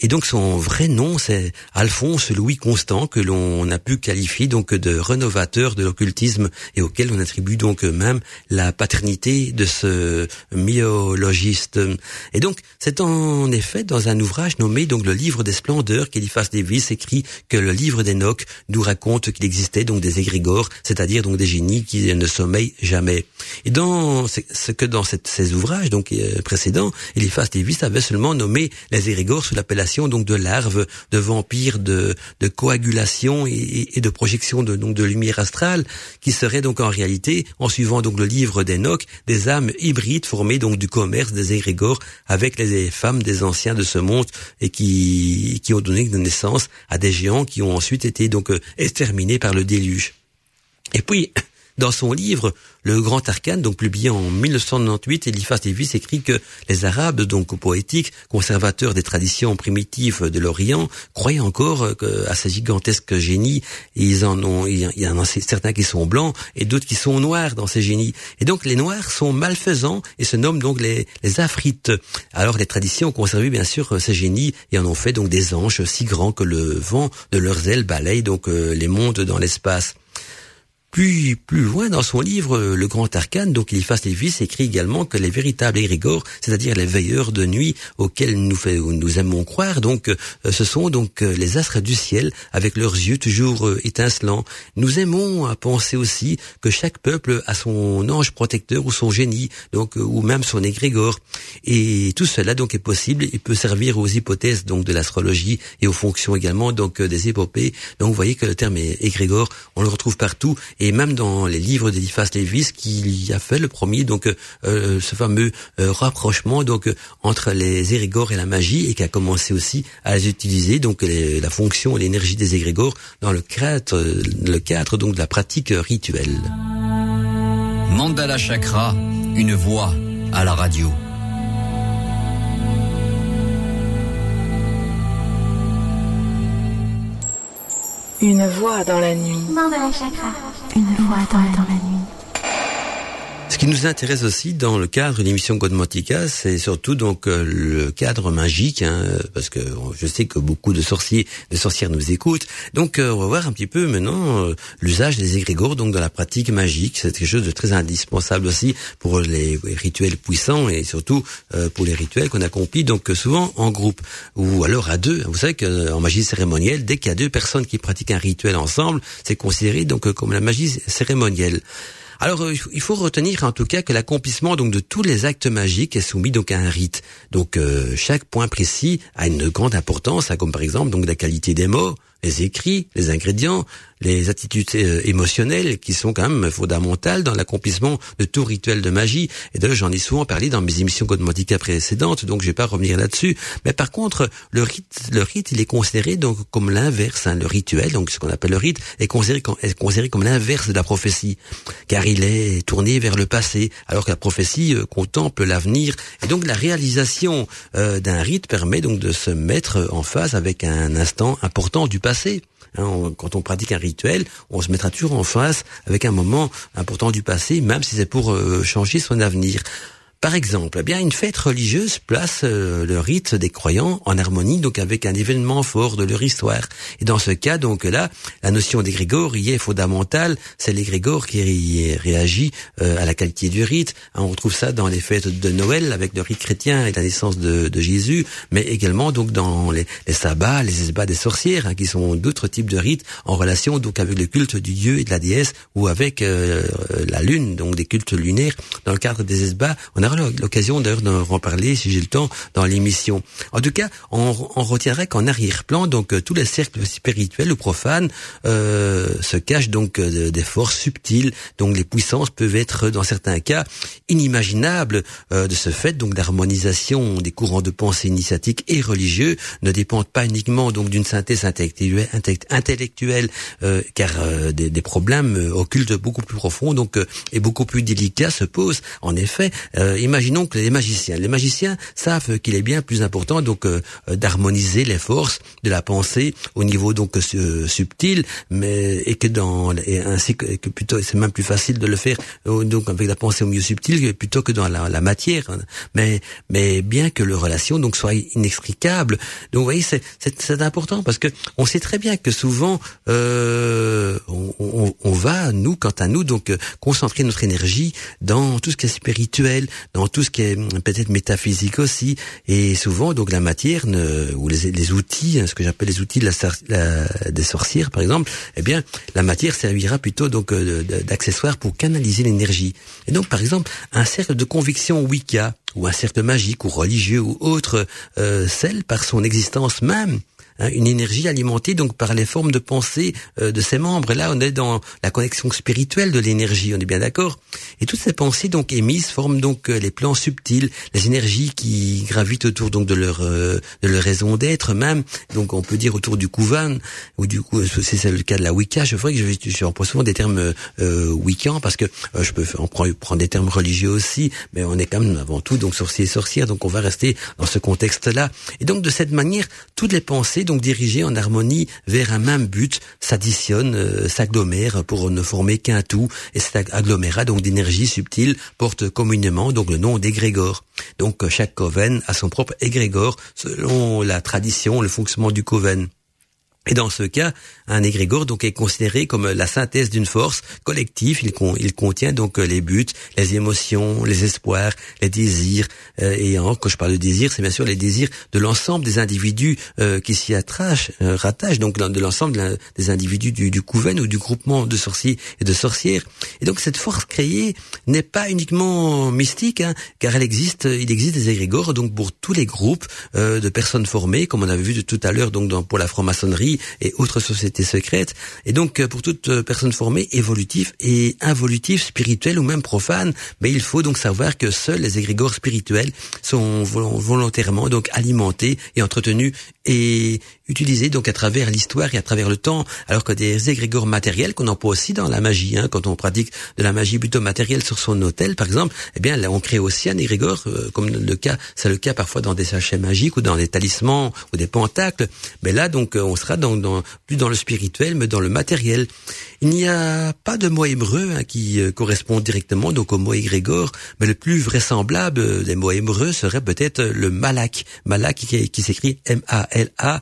et donc son vrai nom, c'est Alphonse Louis Constant, que l'on a pu qualifier donc de rénovateur de l'occultisme et auquel on attribue donc même la paternité de ce myologiste. Et donc c'est en effet dans un ouvrage nommé donc le Livre des Splendeurs qu'Eliphas Davis écrit que le Livre d'Enoch nous raconte qu'il existait donc des égrégores, c'est-à-dire donc des génies qui ne sommeillent jamais. Et dans ce que dans ces ouvrages donc euh, précédents, Eliphas Davis avait seulement nommé les égrégores sous l'appellation donc de larves, de vampires, de, de coagulation et, de projection de, donc de lumière astrale, qui seraient donc en réalité, en suivant donc le livre d'Enoch, des âmes hybrides formées donc du commerce des égrégores avec les femmes des anciens de ce monde et qui, qui ont donné naissance à des géants qui ont ensuite été donc euh, exterminés par le déluge. Et puis, dans son livre, le Grand Arcane, donc publié en 1998, Eliphas Davis écrit que les Arabes, donc poétiques, conservateurs des traditions primitives de l'Orient, croyaient encore à ces gigantesques génies. ils en ont, il y en a certains qui sont blancs et d'autres qui sont noirs dans ces génies. Et donc les noirs sont malfaisants et se nomment donc les, afrites. Alors les traditions ont conservé bien sûr ces génies et en ont fait donc des anges si grands que le vent de leurs ailes balaye donc euh, les mondes dans l'espace. Plus, plus loin dans son livre Le Grand Arcane, donc Eliphas Lévis écrit également que les véritables égrégores, c'est-à-dire les veilleurs de nuit auxquels nous, nous aimons croire, donc euh, ce sont donc euh, les astres du ciel avec leurs yeux toujours euh, étincelants. Nous aimons à penser aussi que chaque peuple a son ange protecteur ou son génie, donc ou même son égrégore. Et tout cela donc est possible et peut servir aux hypothèses donc de l'astrologie et aux fonctions également donc des épopées. Donc vous voyez que le terme égrégore, on le retrouve partout même dans les livres d'Eliphas Lévis qui a fait le premier donc euh, ce fameux euh, rapprochement donc entre les égrégores et la magie et qui a commencé aussi à les utiliser donc la fonction et l'énergie des égrégores dans le cadre le cadre donc de la pratique rituelle. Mandala Chakra, une voix à la radio. Une voix dans la nuit. Une voix dans la nuit. Qui nous intéresse aussi dans le cadre de l'émission Godmotica, c'est surtout donc euh, le cadre magique, hein, parce que je sais que beaucoup de sorciers, de sorcières nous écoutent. Donc euh, on va voir un petit peu maintenant euh, l'usage des égrégores donc dans la pratique magique. C'est quelque chose de très indispensable aussi pour les rituels puissants et surtout pour les rituels qu'on accomplit donc souvent en groupe ou alors à deux. Vous savez qu'en magie cérémonielle, dès qu'il y a deux personnes qui pratiquent un rituel ensemble, c'est considéré donc comme la magie cérémonielle. Alors, euh, il faut retenir en tout cas que l'accomplissement donc de tous les actes magiques est soumis donc à un rite. Donc, euh, chaque point précis a une grande importance, hein, comme par exemple donc la qualité des mots, les écrits, les ingrédients, les attitudes euh, émotionnelles qui sont quand même fondamentales dans l'accomplissement de tout rituel de magie. Et d'ailleurs, j'en ai souvent parlé dans mes émissions Godmotica précédentes, donc je vais pas revenir là-dessus. Mais par contre, le rite, le rite, il est considéré donc comme l'inverse. Hein, le rituel, donc ce qu'on appelle le rite, est considéré comme, est considéré comme l'inverse de la prophétie, car il est tourné vers le passé, alors que la prophétie euh, contemple l'avenir. Et donc la réalisation euh, d'un rite permet donc de se mettre en phase avec un instant important du passé. Hein, quand on pratique un rituel, on se mettra toujours en face avec un moment important du passé, même si c'est pour euh, changer son avenir. Par exemple, eh bien une fête religieuse place euh, le rite des croyants en harmonie donc avec un événement fort de leur histoire. Et dans ce cas, donc là, la notion d'égrégore y est fondamentale. C'est l'égrégore qui réagit euh, à la qualité du rite. Hein, on retrouve ça dans les fêtes de Noël avec le rite chrétien et la naissance de, de Jésus, mais également donc dans les, les sabbats, les esbats des sorcières, hein, qui sont d'autres types de rites en relation donc avec le culte du dieu et de la déesse ou avec euh, la lune, donc des cultes lunaires. Dans le cadre des esbats, aura l'occasion d'ailleurs d'en reparler si j'ai le temps dans l'émission. En tout cas, on, retiendrait qu'en arrière-plan, donc euh, tous les cercles spirituels ou profanes euh, se cachent donc euh, des forces subtiles, donc les puissances peuvent être dans certains cas inimaginables. Euh, de ce fait, donc l'harmonisation des courants de pensée initiatiques et religieux ne dépendent pas uniquement donc d'une synthèse intellectuelle, intellectuelle car des, des, problèmes occultes beaucoup plus profonds donc et beaucoup plus délicats se posent. En effet, imaginons que les magiciens, les magiciens savent qu'il est bien plus important donc d'harmoniser les forces de la pensée au niveau donc subtil, mais et que dans et ainsi que, que plutôt c'est même plus facile de le faire donc avec la pensée au milieu subtil plutôt que dans la, la matière. Mais mais bien que le relation donc soit inextricable. Donc vous voyez c'est c'est important parce que on sait très bien que souvent euh, on, on, on, va nous quant à nous donc concentrer notre énergie dans tout ce qui est spirituel, dans tout ce qui est peut-être métaphysique aussi et souvent donc la matière ou les, les outils, hein, ce que j'appelle les outils de la, la, des sorcières par exemple, eh bien la matière servira plutôt donc euh, d'accessoire pour canaliser l'énergie. Et donc par exemple un cercle de conviction Wicca ou un cercle magique ou religieux ou autre euh, par son existence même Hein, une énergie alimentée donc par les formes de pensée euh, de ses membres. Et là, on est dans la connexion spirituelle de l'énergie, on est bien d'accord. Et toutes ces pensées donc émises forment donc euh, les plans subtils, les énergies qui gravitent autour donc de leur euh, de leur raison d'être même. Donc on peut dire autour du Kouvan ou du coup c'est le cas de la Wicca. Je ferais que je, je souvent des termes euh, Wiccans parce que je peux en prendre, prendre des termes religieux aussi, mais on est quand même avant tout donc sorcier et sorcière, donc on va rester dans ce contexte-là. Et donc de cette manière, toutes les pensées donc dirigés en harmonie vers un même but, s'additionnent, euh, s'agglomèrent pour ne former qu'un tout, et cet agglomérat donc d'énergie subtile porte communément donc le nom d'égrégore. Donc chaque coven a son propre égrégore selon la tradition, le fonctionnement du coven. Et dans ce cas, un égrégore donc est considéré comme la synthèse d'une force collective. Il, contient donc les buts, les émotions, les espoirs, les désirs. Euh, et en, quand je parle de désir, c'est bien sûr les désirs de l'ensemble des individus euh, qui s'y attachent, euh, rattachent, donc de l'ensemble des individus du, du couven ou du groupement de sorciers et de sorcières. Et donc cette force créée n'est pas uniquement mystique, hein, car elle existe. Il existe des égrégores donc pour tous les groupes euh, de personnes formées, comme on avait vu de tout à l'heure donc dans, pour la franc-maçonnerie et autres sociétés secrètes. Et donc, euh, pour toute euh, personne formée, évolutive et involutive, spirituelle ou même profane, mais il faut donc savoir que seuls les égrégores spirituels sont volontairement donc alimentés et entretenus et utilisés donc à travers l'histoire et à travers le temps, alors que des égrégores matériels qu'on emploie aussi dans la magie, hein, quand on pratique de la magie plutôt matérielle sur son hôtel, par exemple, eh bien là on crée aussi un égrégore, euh, comme le cas, c'est le cas parfois dans des sachets magiques ou dans des talismans ou des pentacles. Mais là donc on sera dans, plus dans le spirituel, mais dans le matériel. Il n'y a pas de mot hébreu hein, qui euh, correspond directement donc au mot égrégore, mais le plus vraisemblable des mots hébreux serait peut-être le malak. Malak qui, qui s'écrit M-A-L-A-K-H.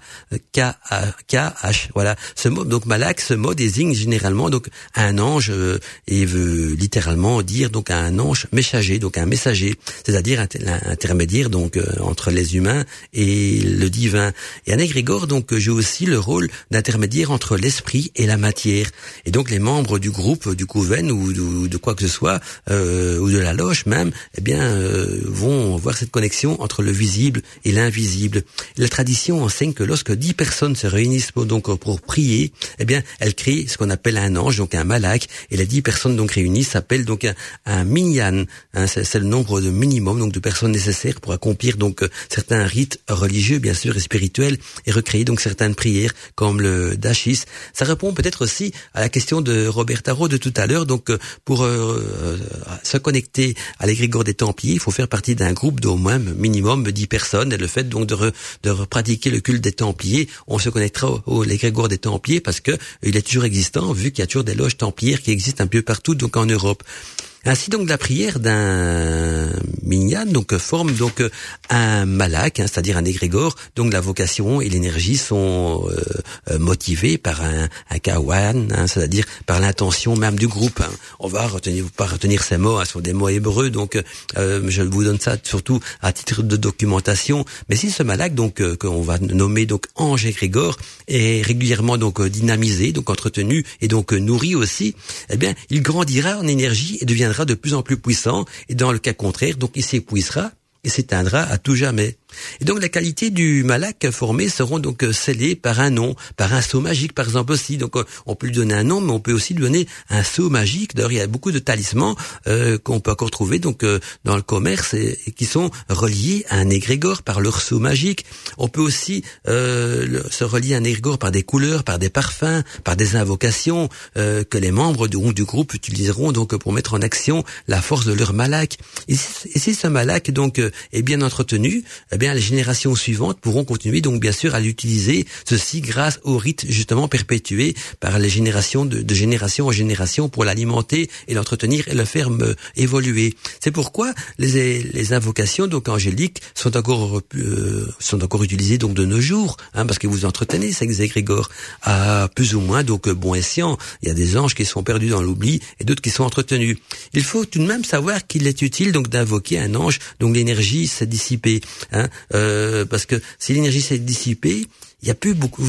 Voilà. Ce mot, donc malak, ce mot désigne généralement donc un ange euh, et veut littéralement dire donc un ange messager, donc un messager, c'est-à-dire un, intermédiaire donc euh, entre les humains et le divin. Et un égrégore donc joue aussi le rôle d'intermédiaire entre l'esprit et la matière. Donc les membres du groupe, du couven ou de, quoi que ce soit, euh, ou de la loge même, eh bien, euh, vont voir cette connexion entre le visible et l'invisible. La tradition enseigne que lorsque dix personnes se réunissent pour, donc pour prier, eh bien, elles créent ce qu'on appelle un ange, donc un malak, et les dix personnes donc réunies s'appellent donc un, minyan. Hein, c'est le nombre de minimum donc de personnes nécessaires pour accomplir donc certains rites religieux, bien sûr, et spirituels, et recréer donc certaines prières comme le dachis. Ça répond peut-être aussi à la question de Robert Tarot de tout à l'heure. Donc, euh, pour euh, euh, se connecter à l'égrégore des Templiers, il faut faire partie d'un groupe d'au moins minimum 10 personnes. Et le fait donc de, de pratiquer le culte des Templiers, on se connectera au, au des Templiers parce que il est toujours existant, vu qu'il y a toujours des loges templières qui existent un peu partout, donc en Europe. Ainsi donc la prière d'un minyan, donc forme donc un malak, hein, c'est-à-dire un égrégore. Donc la vocation et l'énergie sont motivées par un, un kawan, hein, c'est-à-dire par l'intention même du groupe. Hein. On va retenir, pas retenir ces mots, hein, ce sont des mots hébreux, donc je vous donne ça surtout à titre de documentation. Mais si ce malak, donc qu'on va nommer donc ange égrégore, est régulièrement donc dynamisé, donc entretenu et donc nourri aussi, eh bien, il grandira en énergie et deviendra de plus en plus puissant. Et dans le cas contraire, donc il s'épuisera et s'éteindra à tout jamais. Et donc la qualité du malak formé seront donc euh, scellées par un nom, par un sceau magique par exemple aussi. Donc euh, on peut lui donner un nom, mais on peut aussi lui donner un sceau magique. D'ailleurs il y a beaucoup de talismans euh, qu'on peut encore trouver donc dans le commerce et, qui sont reliés à un égrégore par leur sceau magique. On peut aussi se relier à un égrégore par des couleurs, par des parfums, par des invocations que les membres du, groupe utiliseront donc pour mettre en action la force de leur malak. Et si, ce malak donc est bien entretenu, eh les générations suivantes pourront continuer donc bien sûr à l'utiliser, ceci grâce au rite justement perpétué par les générations de, de génération en génération pour l'alimenter et l'entretenir et le faire évoluer. C'est pourquoi les, les invocations donc angéliques sont encore euh, sont encore utilisées donc de nos jours, hein, parce que vous entretenez ces égrégores à plus ou moins donc bon escient. Il y a des anges qui sont perdus dans l'oubli et d'autres qui sont entretenus. Il faut tout de même savoir qu'il est utile donc d'invoquer un ange dont l'énergie s'est dissipée. Hein, euh, parce que si l'énergie s'est dissipée, il y a plus beaucoup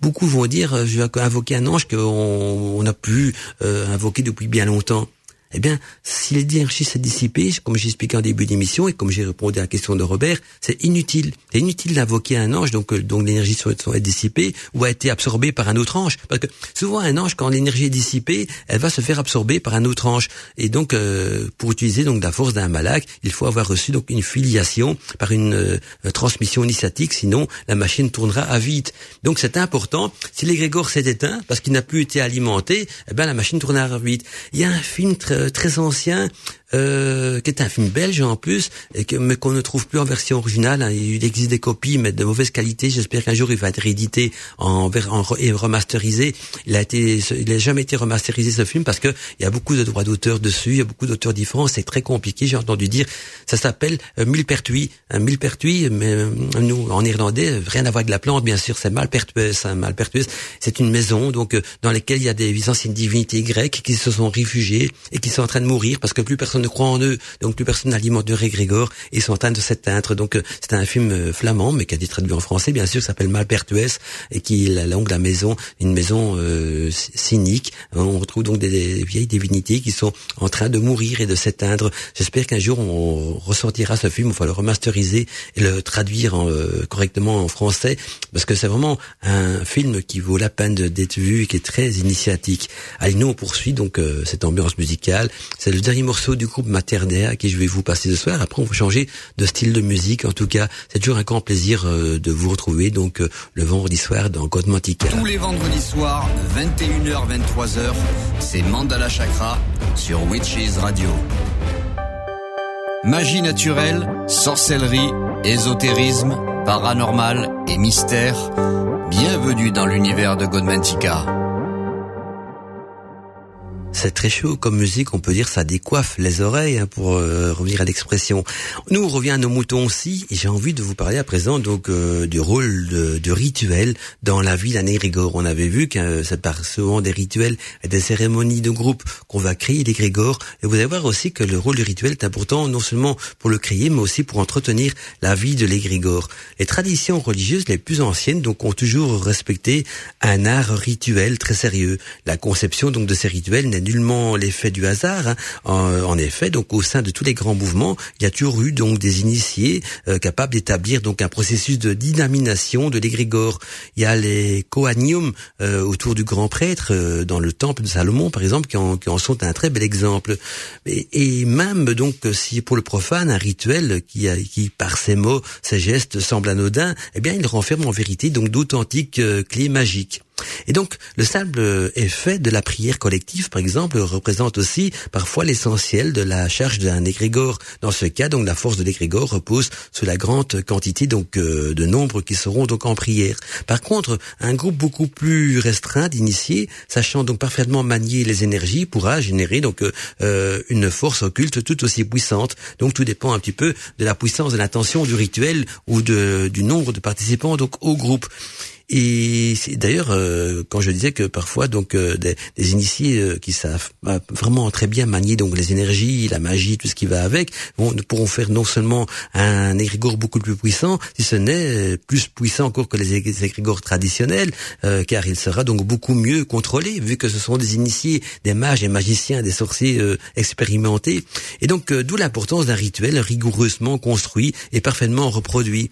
beaucoup vont dire euh, je vais invoquer un ange qu'on on a pu euh, invoquer depuis bien longtemps eh bien, si l'énergie s'est dissipée, comme j'ai expliqué en début d'émission et comme j'ai répondu à la question de Robert, c'est inutile. C'est inutile d'invoquer un ange donc euh, dont l'énergie soit, dissipée ou a été absorbée par un autre ange. Parce que souvent un ange, quand l'énergie est dissipée, elle va se faire absorber par un autre ange. Et donc, euh, pour utiliser donc la force d'un malak, il faut avoir reçu donc une filiation par une euh, transmission initiatique, sinon la machine tournera à vide. Donc c'est important. Si l'égrégore s'est éteint parce qu'il n'a plus été alimenté, eh bien la machine tournera à vide. Il y a un film très euh, très ancien euh, qui est un film belge en plus, et que, mais qu'on ne trouve plus en version originale. Hein. Il existe des copies, mais de mauvaise qualité. J'espère qu'un jour il va être réédité en, en, et remasterisé. Il a été, il n'a jamais été remasterisé ce film parce que il y a beaucoup de droits d'auteur dessus, il y a beaucoup d'auteurs différents. C'est très compliqué. J'ai entendu dire, ça s'appelle euh, Milpertuis. Un Milpertuis, mais euh, nous en irlandais, rien à voir avec la plante, bien sûr. C'est Malpertues. Hein. Malpertues, c'est une maison donc euh, dans laquelle il y a des anciennes divinités grecques qui se sont réfugiées et qui sont en train de mourir parce que plus personne ne croient en eux, donc plus personne n'alimente de Grégor, et ils sont en train de s'éteindre. Donc euh, c'est un film euh, flamand, mais qui a été traduit en français, bien sûr, qui s'appelle Malpertues, et qui la langue la maison, une maison euh, cynique. On retrouve donc des, vieilles divinités qui sont en train de mourir et de s'éteindre. J'espère qu'un jour on ressortira ce film, il va le remasteriser et le traduire correctement en français, parce que c'est vraiment un film qui vaut la peine d'être vu et qui est très initiatique. Allez, nous on poursuit donc cette ambiance musicale. C'est le dernier morceau du groupe Maternaire à qui je vais vous passer ce soir. Après, on va changer de style de musique. En tout cas, c'est toujours un grand plaisir euh, de vous retrouver donc euh, le vendredi soir dans Godmantica. Tous les vendredis soirs, 21h, 23h, c'est Mandala Chakra sur Witches Radio. Magie naturelle, sorcellerie, ésotérisme, paranormal et mystère. Bienvenue dans l'univers de Godmantica. C'est très chaud comme musique, on peut dire ça décoiffe les oreilles hein, pour euh, revenir à l'expression. Nous on revient à nos moutons aussi et j'ai envie de vous parler à présent donc euh, du rôle de, de, rituel dans la vie d'un égrégore. On avait vu que ça part souvent des rituels et des cérémonies de groupe qu'on va créer l'égrégore et vous allez voir aussi que le rôle du rituel est important non seulement pour le créer mais aussi pour entretenir la vie de l'égrégore. Les traditions religieuses les plus anciennes donc ont toujours respecté un art rituel très sérieux. La conception donc de ces rituels nullement l'effet du hasard. Hein. En, effet, donc au sein de tous les grands mouvements, il y a toujours eu donc des initiés euh, capables d'établir donc un processus de dynamisation de l'égrégore. Il y a les coaniums euh, autour du grand prêtre euh, dans le temple de Salomon, par exemple, qui en, sont un très bel exemple. Et, même donc si pour le profane un rituel qui, qui par ses mots, ses gestes semble anodin, eh bien il renferme en vérité donc d'authentiques clés magiques. Et donc, le simple effet de la prière collective, par exemple, représente aussi parfois l'essentiel de la charge d'un égrégore. Dans ce cas, donc, la force de l'égrégore repose sur la grande quantité donc euh, de nombres qui seront donc en prière. Par contre, un groupe beaucoup plus restreint d'initiés, sachant donc parfaitement manier les énergies, pourra générer donc euh, une force occulte tout aussi puissante. Donc, tout dépend un petit peu de la puissance de l'intention du rituel ou de, du nombre de participants donc au groupe. Et d'ailleurs, euh, quand je disais que parfois, donc euh, des, initiés euh, qui savent vraiment très bien manier donc les énergies, la magie, tout ce qui va avec, vont, pourront faire non seulement un égrégore beaucoup plus puissant, si ce n'est plus puissant encore que les égrégores traditionnels, car il sera donc beaucoup mieux contrôlé, vu que ce sont des initiés, des mages, des magiciens, des sorciers expérimentés. Et donc, d'où l'importance d'un rituel rigoureusement construit et parfaitement reproduit.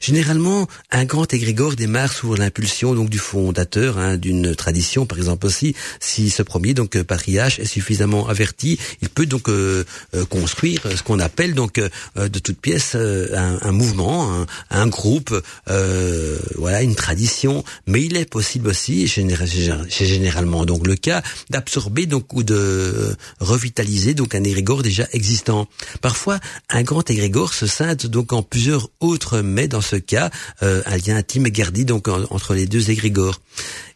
Généralement, un grand égrégore démarre sous l'impulsion donc du fondateur hein, d'une tradition, par exemple aussi, si ce premier donc euh, patriarche est suffisamment averti, il peut donc euh, euh, construire ce qu'on appelle donc de toute pièce un, mouvement, un, groupe, voilà une tradition. Mais il est possible aussi, c'est généralement donc le cas, d'absorber donc ou de revitaliser donc un égrégore déjà existant. Parfois, un grand égrégore se scinde donc en plusieurs autres dans ce cas euh, un lien intime est gardé donc entre les deux égrégores.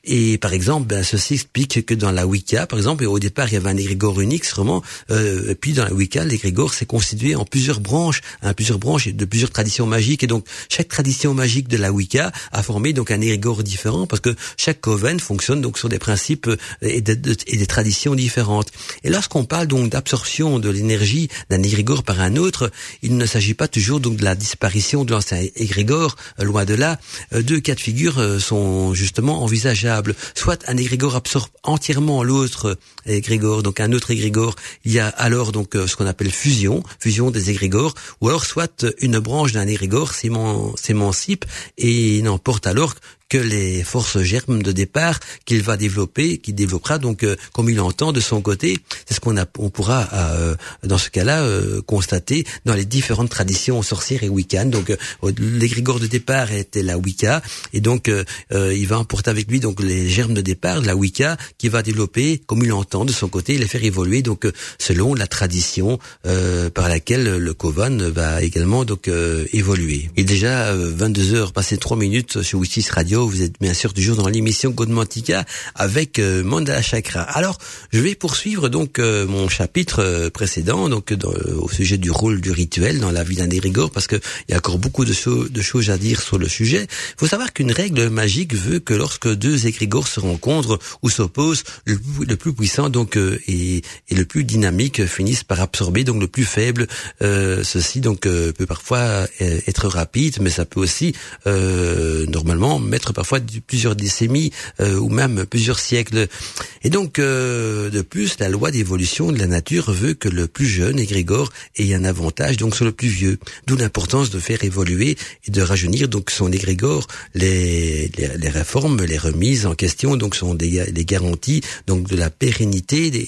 Et par exemple, ben, ceci explique que dans la Wicca, par exemple, au départ, il y avait un égrégore unique, vraiment. Euh, puis dans la Wicca, l'égrégore s'est constitué en plusieurs branches, hein, plusieurs branches de plusieurs traditions magiques. Et donc, chaque tradition magique de la Wicca a formé donc un égrégore différent, parce que chaque coven fonctionne donc sur des principes euh, et, des traditions différentes. Et lorsqu'on parle donc d'absorption de l'énergie d'un égrégore par un autre, il ne s'agit pas toujours donc de la disparition de l'ancien égrégore. Euh, loin de là, euh, deux cas de figure sont justement envisageables Soit un égrégore absorbe entièrement l'autre égrégore, donc un autre égrégore. Il y a alors donc euh, ce qu'on appelle fusion, fusion des égrégores, ou alors soit une branche d'un égrégore s'émancipe et n'emporte alors que les forces germes de départ qu'il va développer, qu'il développera donc euh, comme il entend de son côté. C'est ce qu'on on pourra euh, dans ce cas-là euh, constater dans les différentes traditions sorcières et wiccan. Donc l'égrégore de départ était la Wicca et donc il va emporter avec lui donc les germes de départ de la Wicca qui va développer comme il entend de son côté et les faire évoluer donc selon la tradition par laquelle le Coven va également donc évoluer. Il est déjà 22 heures passé 3 minutes sur Witches Radio vous êtes bien sûr toujours dans l'émission Godmantica avec euh, Mandala Chakra. Alors, je vais poursuivre donc euh, mon chapitre euh, précédent, donc au sujet du rôle du rituel dans la vie d'un érigore, parce que il y a encore beaucoup de, de, choses à dire sur le sujet. Il faut savoir qu'une règle magique veut que lorsque deux égrégores se rencontrent ou s'opposent, le, plus puissant donc et, et, le plus dynamique finissent par absorber donc le plus faible. ceci donc peut parfois être rapide, mais ça peut aussi normalement mettre parfois plusieurs décennies euh, ou même plusieurs siècles. Et donc, euh, de plus, la loi d'évolution de la nature veut que le plus jeune égrégore ait un avantage donc sur le plus vieux. D'où l'importance de faire évoluer et de rajeunir donc son égrégore. Les, les, réformes, les remises en question donc sont des, des garanties donc de la pérennité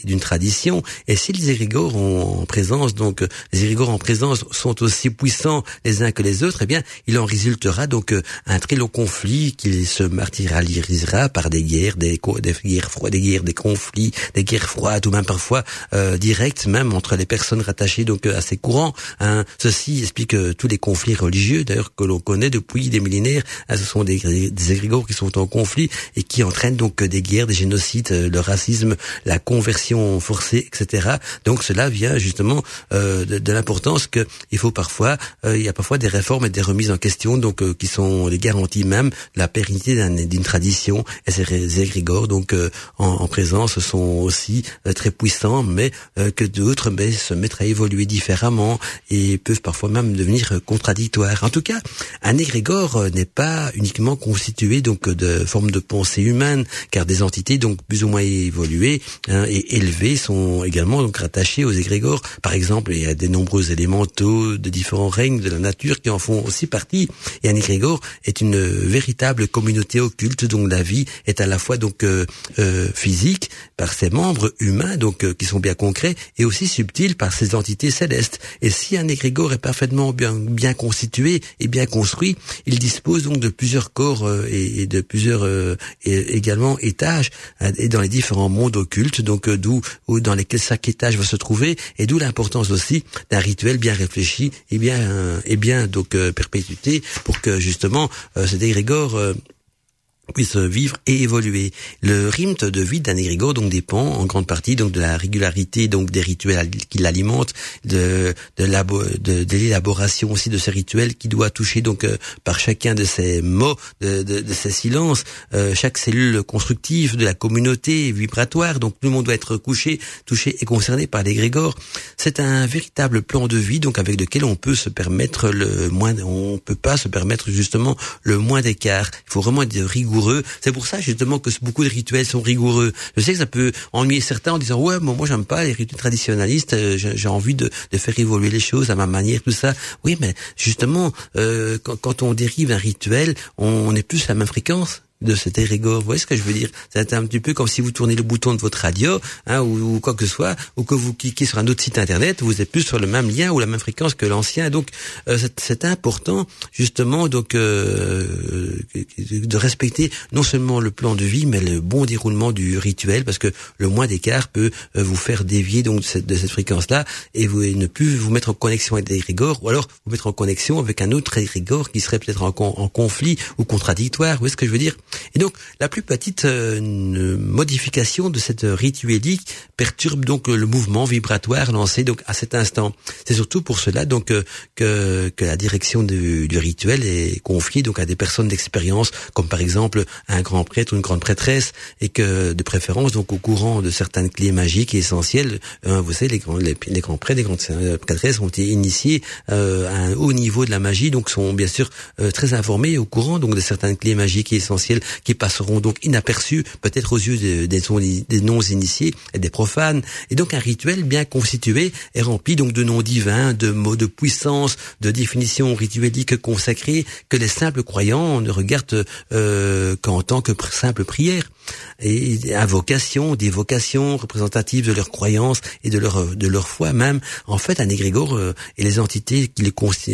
d'une tradition. Et si les égrégores ont en présence donc les égrégores en présence sont aussi puissants les uns que les autres, eh bien, il en résultera donc un très long conflit qui se martyrisera par des guerres, des, des guerres froides, des guerres, des conflits, des guerres froides ou même parfois euh, directes, même entre les personnes rattachées donc à ces courants. Hein. Ceci explique euh, tous les conflits religieux, d'ailleurs que l'on connaît depuis des millénaires. Hein, ce sont des, des qui sont en conflit et qui entraînent donc des guerres, des génocides, euh, le racisme, la conversion forcée, etc. Donc cela vient justement euh, de, de l'importance que il faut parfois, euh, il y a parfois des réformes et des remises en question, donc qui sont les garanties même la pérennité d'une tradition et ces égrégores donc euh, en, présence sont aussi euh, très puissants mais euh, que d'autres mais se mettent à évoluer différemment et peuvent parfois même devenir contradictoires. En tout cas, un égrégore n'est pas uniquement constitué donc de formes de pensée humaine car des entités donc plus ou moins évoluées hein, et élevés sont également donc rattachés aux égrégores. Par exemple, il y a des nombreux élémentaux de différents règnes de la nature qui en font aussi partie. Et un égrégore est une véritable communauté occulte dont la vie est à la fois donc euh, euh, physique par ses membres humains donc euh, qui sont bien concrets et aussi subtile par ses entités célestes. Et si un égrégore est parfaitement bien bien constitué et bien construit, il dispose donc de plusieurs corps et, de plusieurs également étages et dans les différents mondes occultes donc d'où dans lesquels chaque étage va se trouver et d'où l'importance aussi d'un rituel bien réfléchi et bien et bien donc perpétuité pour que justement cet égrégore puisse vivre et évoluer. Le rythme de vie d'un égrégore donc dépend en grande partie donc de la régularité donc des rituels qui l'alimentent, de de l'élaboration aussi de ces rituels qui doit toucher donc euh, par chacun de ces mots, de, de, de ces silences, euh, chaque cellule constructive de la communauté vibratoire. Donc tout le monde doit être couché, touché et concerné par l'égrégore. C'est un véritable plan de vie donc avec lequel on peut se permettre le moins, on peut pas se permettre justement le moins d'écart. Il faut vraiment être rigoureux c'est pour ça justement que beaucoup de rituels sont rigoureux. Je sais que ça peut ennuyer certains en disant ouais, moi, moi j'aime pas les rituels traditionnalistes, euh, j'ai envie de, faire évoluer les choses à ma manière, tout ça. Oui, mais justement, euh, quand, quand, on dérive un rituel, on, on est plus à la même fréquence de cet érégore. Vous voyez ce que je veux dire? C'est un petit peu comme si vous tournez le bouton de votre radio, hein, ou, quoi que ce soit, ou que vous cliquez sur un autre site internet, vous êtes plus sur le même lien ou la même fréquence que l'ancien. Donc, euh, c'est important justement donc euh, de respecter non seulement le plan de vie, mais le bon déroulement du rituel, parce que le moins d'écart peut euh, vous faire dévier donc de cette, cette fréquence-là et vous ne plus vous mettre en connexion avec l'égrégore, ou alors vous mettre en connexion avec un autre égrégore qui serait peut-être en conflit ou contradictoire. Vous voyez ce que je veux dire? Et donc, la plus petite euh, modification de cette rituelique perturbe donc le mouvement vibratoire lancé donc à cet instant. C'est surtout pour cela donc euh, que, que la direction du, du, rituel est confiée donc à des personnes d'expérience, comme par exemple un grand prêtre ou une grande prêtresse, et que de préférence donc au courant de certaines clés magiques et essentielles, euh, vous savez les grands les, grands prêtres, les grandes prêtresses ont été initiés à un haut niveau de la magie, donc sont bien sûr très informés au courant donc de certaines clés magiques et essentielles qui passeront donc inaperçus peut-être aux yeux des, non-initiés et des profanes. Et donc un rituel bien constitué est rempli donc de noms divins, de mots de puissance, de définitions ritueliques consacrées que les simples croyants ne regardent euh, qu'en tant que simple prière et invocations, des vocations représentatives de leurs croyances et de leur de leur foi même. En fait, un égrégore euh, et les entités qui les,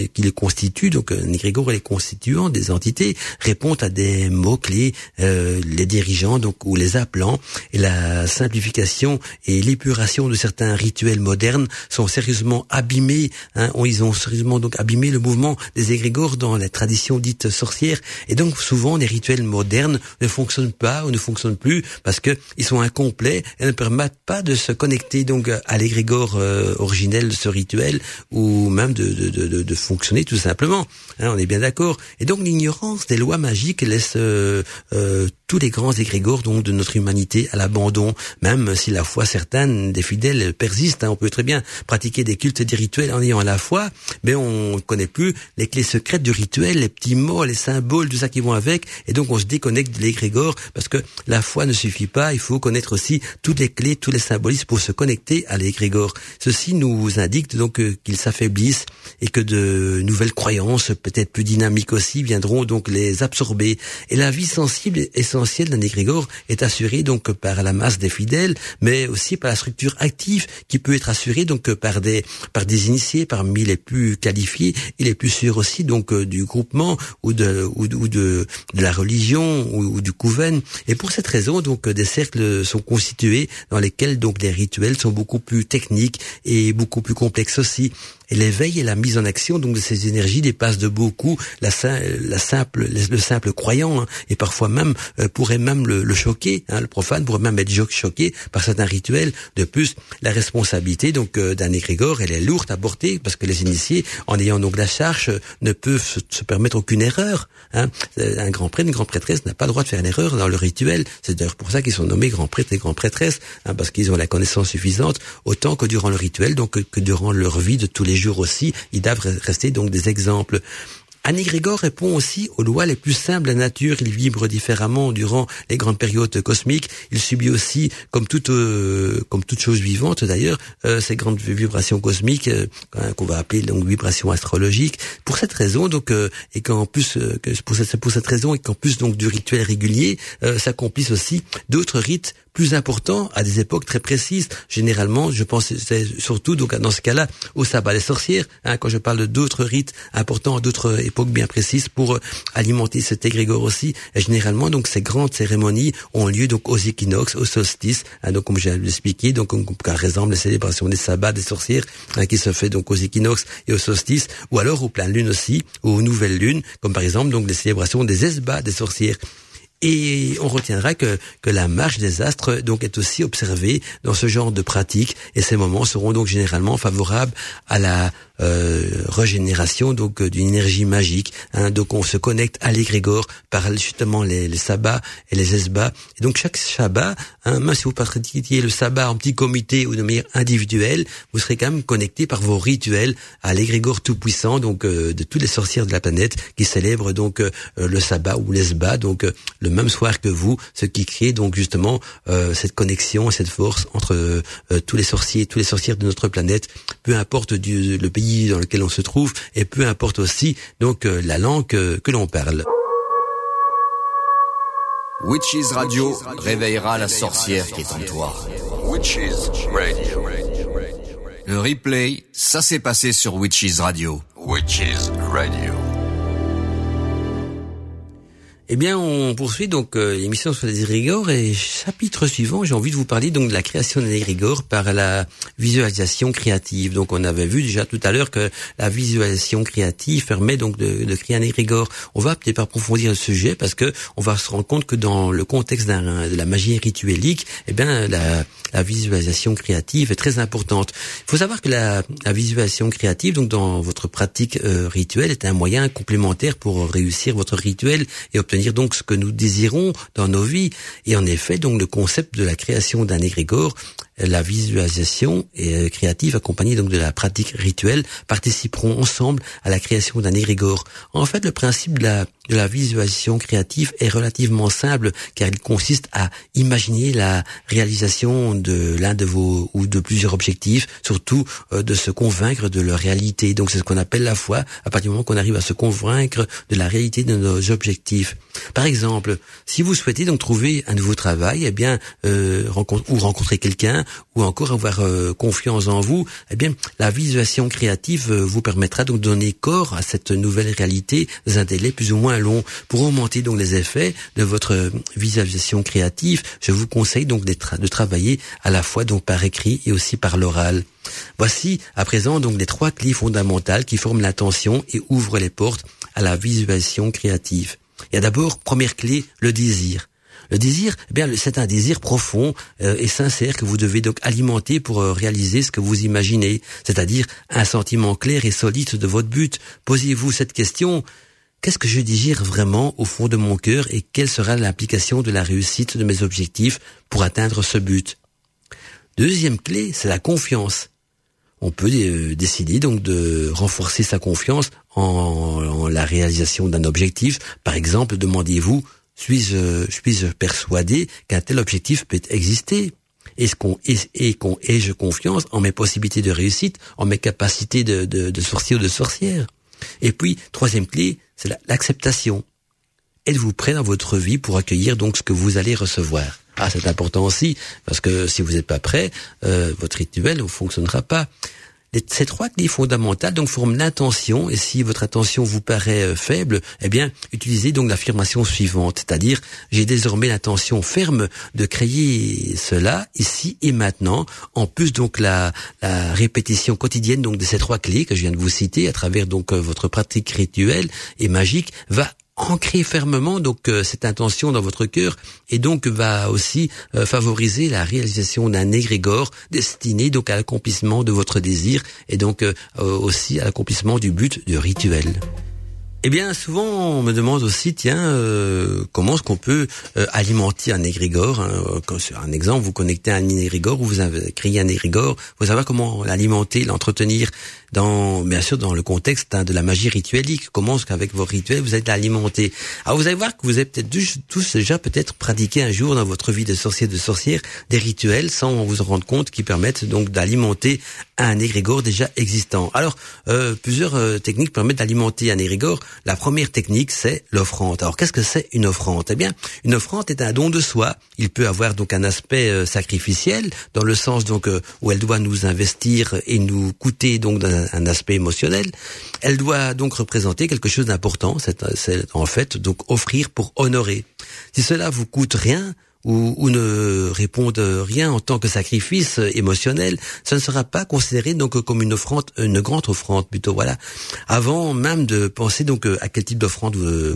qui les constituent, donc un égrégore et les constituants des entités répondent à des mots clés, euh, les dirigeants donc ou les appelant et la simplification et l'épuration de certains rituels modernes sont sérieusement abîmés. Hein, ils ont sérieusement donc abîmé le mouvement des égrégores dans la tradition dite sorcière et donc souvent les rituels modernes ne fonctionnent pas ou ne fonctionnent plus parce que ils sont incomplets et ne permettent pas de se connecter donc à l'égrégore euh, originel de ce rituel ou même de, de, de, de fonctionner tout simplement. Hein, on est bien d'accord. Et donc l'ignorance des lois magiques laisse euh, euh, tous les grands égrégores donc de notre humanité à l'abandon, même si la foi certaine des fidèles persiste. Hein, on peut très bien pratiquer des cultes et des rituels en ayant la foi, mais on ne connaît plus les clés secrètes du rituel, les petits mots, les symboles, tout ça qui vont avec, et donc on se déconnecte de l'égrégore parce que la foi ne suffit pas, il faut connaître aussi toutes les clés, tous les symbolismes pour se connecter à l'égrégore. Ceci nous indique donc euh, qu'ils s'affaiblissent et que de nouvelles croyances, peut-être plus dynamiques aussi, viendront donc les absorber. Et la vie sensible essentielle d'un égrégore est assurée donc par la masse des fidèles, mais aussi par la structure active qui peut être assurée donc par des par des initiés parmi les plus qualifiés et les plus sûrs aussi donc euh, du groupement ou de ou de, de, la religion ou, ou du couven. Et pour cette raison, donc, des cercles sont constitués dans lesquels donc les rituels sont beaucoup plus techniques et beaucoup plus complexes aussi. Et l'éveil et la mise en action donc de ces énergies dépassent de beaucoup la, la simple, le simple croyant hein, et parfois même euh, pourrait même le, choquer. Hein, le profane pourrait même être choqué par certains rituels. De plus, la responsabilité donc euh, d'un égrégore, elle est lourde à porter parce que les initiés, en ayant donc la charge, ne peuvent se, permettre aucune erreur. Hein. Un grand prêtre, une grande prêtresse n'a pas le droit de faire une erreur dans le rituel. C'est d'ailleurs pour ça qu'ils sont nommés grands prêtres et grands prêtresses, hein, parce qu'ils ont la connaissance suffisante autant que durant le rituel, donc que, que durant leur vie de tous les jours aussi, ils doivent rester donc des exemples. Un égrégore répond aussi aux lois les plus simples de la nature. Il vibre différemment durant les grandes périodes cosmiques. Il subit aussi, comme toute euh, comme toute chose vivante d'ailleurs, euh, ces grandes vibrations cosmiques euh, qu'on va appeler donc vibrations astrologiques. Pour cette raison, donc et qu'en plus que pour cette pour cette raison et qu'en plus donc du rituel régulier, s'accomplissent aussi d'autres rites plus important à des époques très précises. Généralement, je pense surtout donc dans ce cas-là au sabbat des sorcières. Hein, quand je parle d'autres rites importants, d'autres époques bien précises pour euh, alimenter cet égrégore aussi. Et généralement, donc ces grandes cérémonies ont lieu donc aux équinoxes, aux solstices. Hein, donc comme j'ai expliqué, donc par exemple les célébrations des sabbats des sorcières hein, qui se fait donc aux équinoxes et aux solstices, ou alors aux pleines lunes aussi, ou aux nouvelles lunes, comme par exemple donc les célébrations des esbats des sorcières. Et on retiendra que, que la marche des astres donc est aussi observée dans ce genre de pratique. Et ces moments seront donc généralement favorables à la régénération donc euh, d'une énergie manique. Hein, donc on se connecte à l'égrégore par justement les, les sabbats et les esbats. Et donc chaque sabbat, hein, même si vous pratiquiez le sabbat en petit comité ou de manière individuelle, vous serez quand même connecté par vos rituels à l'égrégore tout puissant donc euh, de toutes les sorcières de la planète qui célèbrent donc le sabbat ou l'esba donc le même soir que vous, ce qui crée donc justement cette connexion, cette force entre tous les sorciers, tous les sorcières de notre planète, peu importe du, le pays dans lequel on se trouve et peu importe aussi donc euh, la langue que l'on parle. Witches Radio réveillera la sorcière qui est en toi. Witches Radio. Le replay, ça s'est passé sur Witches Radio. Witches Radio. Eh bien, on poursuit donc euh, l'émission sur les égrégores et chapitre suivant, j'ai envie de vous parler donc de la création d'un égrégore par la visualisation créative. Donc, on avait vu déjà tout à l'heure que la visualisation créative permet donc de, de créer un égrégore. On va peut-être approfondir le sujet parce que on va se rendre compte que dans le contexte de la magie rituelique, eh bien, la, la, visualisation créative est très importante. Il faut savoir que la, la visualisation créative, donc dans votre pratique euh, rituelle, est un moyen complémentaire pour réussir votre rituel et obtenir donc ce que nous désirons dans nos vies. Et en effet, donc le concept de la création d'un égrégore la visualisation euh, créative accompagnée donc de la pratique rituelle participeront ensemble à la création d'un égrégore. En fait, le principe de la, de la visualisation créative est relativement simple car il consiste à imaginer la réalisation de l'un de vos ou de plusieurs objectifs, surtout euh, de se convaincre de leur réalité. Donc c'est ce qu'on appelle la foi à partir du moment qu'on arrive à se convaincre de la réalité de nos objectifs. Par exemple, si vous souhaitez donc trouver un nouveau travail, eh bien euh, rencontre, ou rencontrer quelqu'un ou encore avoir euh, confiance en vous, eh bien, la visualisation créative euh, vous permettra donc de donner corps à cette nouvelle réalité dans un délai plus ou moins long. Pour augmenter donc les effets de votre euh, visualisation créative, je vous conseille donc de, de travailler à la fois donc par écrit et aussi par l'oral. Voici à présent donc les trois clés fondamentales qui forment l'attention et ouvrent les portes à la visualisation créative. Il y a d'abord, première clé, le désir. Le désir, eh bien, c'est un désir profond euh, et sincère que vous devez donc alimenter pour euh, réaliser ce que vous imaginez, c'est-à-dire un sentiment clair et solide de votre but. Posez-vous cette question. Qu'est-ce que je désire vraiment au fond de mon cœur et quelle sera l'implication de la réussite de mes objectifs pour atteindre ce but? Deuxième clé, c'est la confiance. On peut euh, décider donc de renforcer sa confiance en la réalisation d'un objectif. Par exemple, demandez-vous suis-je suis persuadé qu'un tel objectif peut exister? Est-ce qu'on est, qu'on ai-je confiance en mes possibilités de réussite, en mes capacités de, de, de sorcier ou de sorcière? Et puis, troisième clé, c'est l'acceptation. Êtes-vous prêt dans votre vie pour accueillir donc ce que vous allez recevoir? Ah, c'est important aussi, parce que si vous n'êtes pas prêt, euh, votre rituel ne fonctionnera pas ces trois clés fondamentales donc forment l'intention et si votre intention vous paraît euh, faible, eh bien utilisez donc l'affirmation suivante, c'est-à-dire j'ai désormais l'intention ferme de créer cela ici et maintenant. En plus donc la, la répétition quotidienne donc de ces trois clés que je viens de vous citer à travers donc euh, votre pratique rituelle et magique va ancrer fermement donc euh, cette intention dans votre cœur et donc va aussi euh, favoriser la réalisation d'un égrégore destiné donc à l'accomplissement de votre désir et donc euh, aussi à l'accomplissement du but du rituel. Eh bien, souvent, on me demande aussi, tiens, comment est-ce qu'on peut alimenter un égrégore hein, Un exemple, vous connectez un égrégore ou vous créé un égrégore, vous savez comment l'alimenter, l'entretenir dans bien sûr dans le contexte hein, de la magie rituelique. Comment qu'avec vos rituels vous êtes alimenté. Alors vous allez voir que vous avez peut-être tous déjà peut-être pratiqué un jour dans votre vie de sorcier de sorcière des rituels sans vous en rendre compte qui permettent donc d'alimenter un égrégore déjà existant. Alors euh, plusieurs euh, techniques permettent d'alimenter un égrégore. La première technique c'est l'offrande. Alors qu'est-ce que c'est une offrande? Eh bien une offrande est un don de soi. Il peut avoir donc un aspect euh, sacrificiel dans le sens donc où elle doit nous investir et nous coûter donc dans un aspect émotionnel. Elle doit donc représenter quelque chose d'important, c'est en fait donc offrir pour honorer. Si cela vous coûte rien, ou, ou, ne répondent rien en tant que sacrifice émotionnel, ça ne sera pas considéré donc comme une offrande, une grande offrande plutôt. Voilà. Avant même de penser donc à quel type d'offrande vous,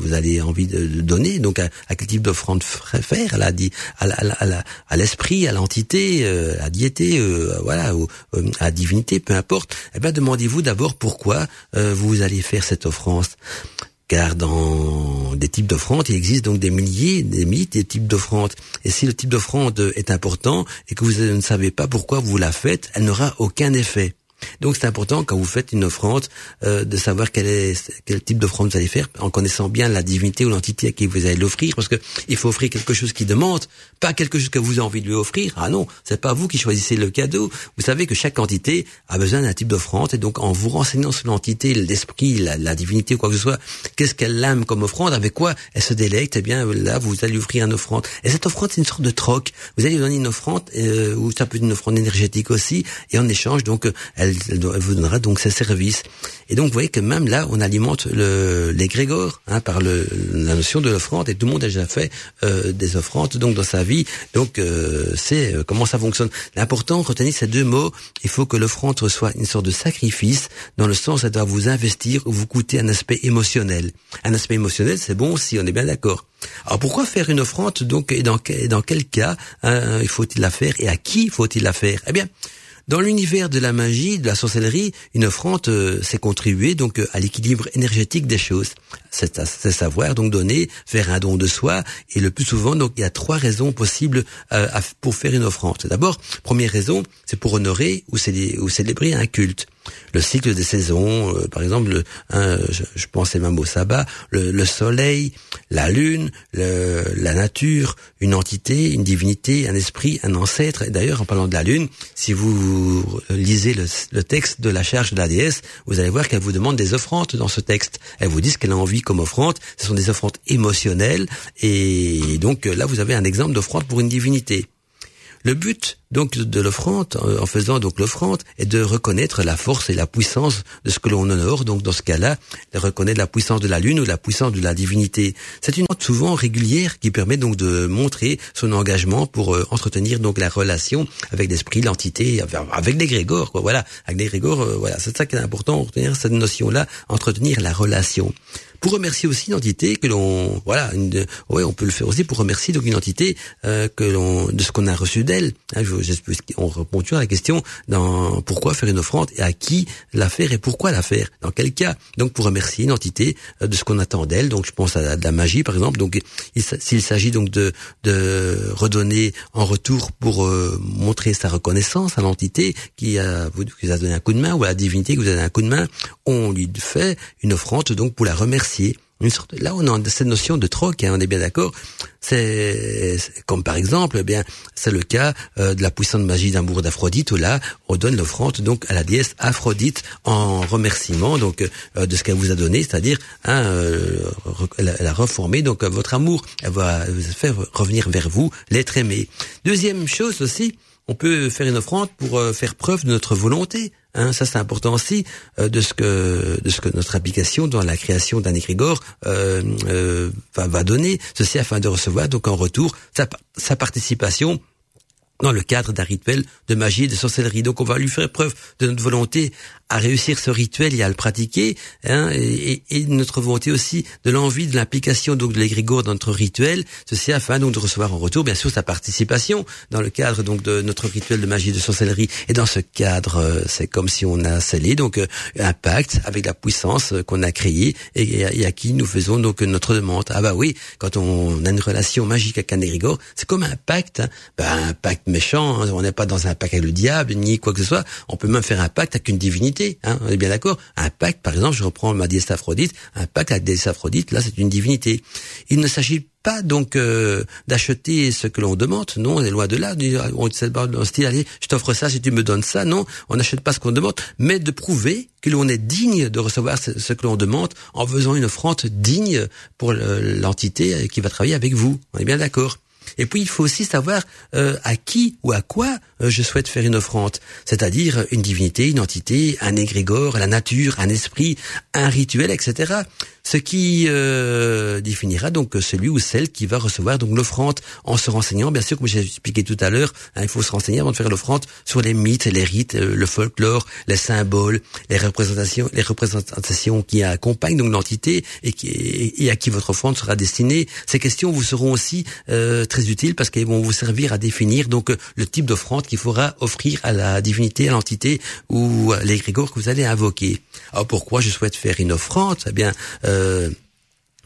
vous, avez envie de donner, donc à, quel type d'offrande faire, à la, à l'esprit, à l'entité, euh, à la diété, euh, voilà, ou, euh, à la divinité, peu importe. Eh bien, demandez-vous d'abord pourquoi vous allez faire cette offrande car dans des types d'offrandes, il existe donc des milliers, des milliers de types d'offrandes. Et si le type d'offrande est important et que vous ne savez pas pourquoi vous la faites, elle n'aura aucun effet. Donc c'est important quand vous faites une offrande euh, de savoir quel est quel type d'offrande vous allez faire en connaissant bien la divinité ou l'entité à qui vous allez l'offrir parce que il faut offrir quelque chose qui demande, pas quelque chose que vous avez envie de lui offrir. Ah non, c'est pas vous qui choisissez le cadeau. Vous savez que chaque entité a besoin d'un type d'offrande et donc en vous renseignant sur l'entité, l'esprit, la, divinité ou quoi que ce soit, qu'est-ce qu'elle aime comme offrande, avec quoi elle se délecte, eh bien là vous allez lui offrir une offrande. Et cette offrande c'est une sorte de troc. Vous allez lui donner une offrande euh, ou ça peut être une offrande énergétique aussi et en échange donc elle elle, vous donnera donc ses services. Et donc, vous voyez que même là, on alimente le, les grégores hein, par le, la notion de l'offrande. Et tout le monde a déjà fait euh, des offrandes donc dans sa vie. Donc, euh, c'est euh, comment ça fonctionne. L'important, retenez ces deux mots. Il faut que l'offrande soit une sorte de sacrifice, dans le sens ça doit vous investir ou vous coûter un aspect émotionnel. Un aspect émotionnel, c'est bon si on est bien d'accord. Alors pourquoi faire une offrande donc et dans, dans quel cas hein, il faut-il la faire et à qui faut-il la faire? Eh bien, dans l'univers de la magie, de la sorcellerie, une offrande euh, c'est contribuer donc euh, à l'équilibre énergétique des choses. C'est savoir donc donner, faire un don de soi. Et le plus souvent, donc il y a trois raisons possibles euh, pour faire une offrande. D'abord, première raison, c'est pour honorer ou célébrer un culte le cycle des saisons, euh, par exemple, hein, je, pensais même au sabbat, le, soleil, la lune, la nature, une entité, une divinité, un esprit, un ancêtre. Et d'ailleurs, en parlant de la lune, si vous lisez le, texte de la charge de la déesse, vous allez voir qu'elle vous demande des offrandes dans ce texte. Elle vous dit ce qu'elle a envie comme offrande. Ce sont des offrandes émotionnelles. Et donc là, vous avez un exemple d'offrande pour une divinité. Le but donc de l'offrande, euh, en faisant donc l'offrande, est de reconnaître la force et la puissance de ce que l'on honore. Donc dans ce cas-là, de reconnaître la puissance de la lune ou la puissance de la divinité. C'est une souvent régulière qui permet donc de montrer son engagement pour euh, entretenir donc la relation avec l'esprit, l'entité, avec l'égrégore. Quoi. Voilà, avec l'égrégore, euh, voilà, c'est ça qui est important, retenir cette notion-là, entretenir la relation pour remercier aussi une entité que l'on voilà une, ouais on peut le faire aussi pour remercier donc une entité euh, que l'on de ce qu'on a reçu d'elle. Hein, on répond toujours à la question dans pourquoi faire une offrande et à qui la faire et pourquoi la faire. Dans quel cas? Donc pour remercier une entité euh, de ce qu'on attend d'elle. Donc je pense à, de la magie par exemple. Donc s'il s'agit donc de de redonner en retour pour euh, montrer sa reconnaissance à l'entité qui a vous qui a donné un coup de main ou à la divinité qui vous a donné un coup de main on lui fait une offrande donc pour la remercier une sorte, là, on a cette notion de troc, hein, on est bien d'accord. C'est comme par exemple, eh bien, c'est le cas euh, de la puissante magie d'amour d'Aphrodite où là, on donne l'offrande donc à la déesse Aphrodite en remerciement donc euh, de ce qu'elle vous a donné, c'est-à-dire hein, euh, elle, a reformé donc votre amour, elle va faire revenir vers vous l'être aimé. Deuxième chose aussi, on peut faire une offrande pour faire preuve de notre volonté. Hein, ça c'est important aussi euh, de ce que de ce que notre application dans la création d'un égrégore euh, euh, va, donner. Ceci afin de recevoir donc en retour sa participation dans le cadre d'un rituel de magie et de sorcellerie. Donc on va lui faire preuve de notre volonté à réussir ce rituel et à le pratiquer, hein, et, et, notre volonté aussi de l'envie de l'implication donc de l'égrégore dans notre rituel, ceci afin donc de recevoir en retour bien sûr sa participation dans le cadre donc de notre rituel de magie et de sorcellerie. Et dans ce cadre, euh, c'est comme si on a scellé donc euh, un pacte avec la puissance euh, qu'on a créée et, à qui nous faisons donc notre demande. Ah bah oui, quand on a une relation magique avec un égrégore, c'est comme un pacte, hein. bah, un pacte méchant, hein. on n'est pas dans un pacte avec le diable, ni quoi que ce soit. On peut même faire un pacte avec une divinité, hein, on est bien d'accord. Un pacte, par exemple, je reprends ma déesse Aphrodite, un pacte avec déesse Aphrodite, là c'est une divinité. Il ne s'agit pas donc euh, d'acheter ce que l'on demande. Non, on est loin de là. On se allez, je t'offre ça si tu me donnes ça. Non, on n'achète pas ce qu'on demande, mais de prouver que l'on est digne de recevoir ce, que l'on demande en faisant une offrande digne pour l'entité qui va travailler avec vous. On est bien d'accord. Et puis il faut aussi savoir euh, à qui ou à quoi je souhaite faire une offrande, c'est-à-dire une divinité, une entité, un égrégore, la nature, un esprit, un rituel, etc. Ce qui euh, définira donc celui ou celle qui va recevoir donc l'offrande en se renseignant, bien sûr, comme j'ai expliqué tout à l'heure, hein, il faut se renseigner avant de faire l'offrande sur les mythes, les rites, le folklore, les symboles, les représentations, les représentations qui accompagnent donc l'entité et, et à qui votre offrande sera destinée. Ces questions vous seront aussi très utiles parce qu'elles vont vous servir à définir donc le type d'offrande qu'il faudra offrir à la divinité, à l'entité ou à l'égrégore que vous allez invoquer. Alors pourquoi je souhaite faire une offrande? Eh bien, euh,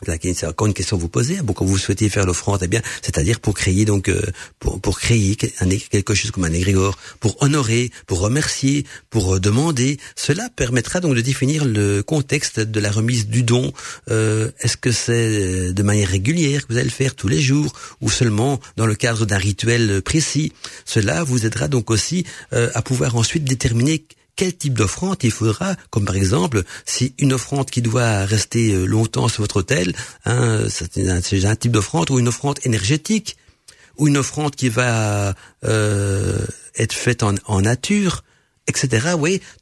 c'est encore une question à vous poser. Bon, quand vous souhaitez faire l'offrande, eh bien, c'est-à-dire pour créer donc euh, pour, pour créer quelque chose comme un égrégore, pour honorer, pour remercier, pour euh, demander. Cela permettra donc de définir le contexte de la remise du don. Euh, est-ce que c'est de manière régulière que vous allez le faire tous les jours ou seulement dans le cadre d'un rituel précis? Cela vous aidera donc aussi à pouvoir ensuite déterminer quel type d'offrande il faudra, comme par exemple, si une offrande qui doit rester euh, longtemps sur votre hôtel, hein, c'est un, type d'offrande ou une offrande énergétique, ou une offrande qui va euh, être faite en, nature, etc.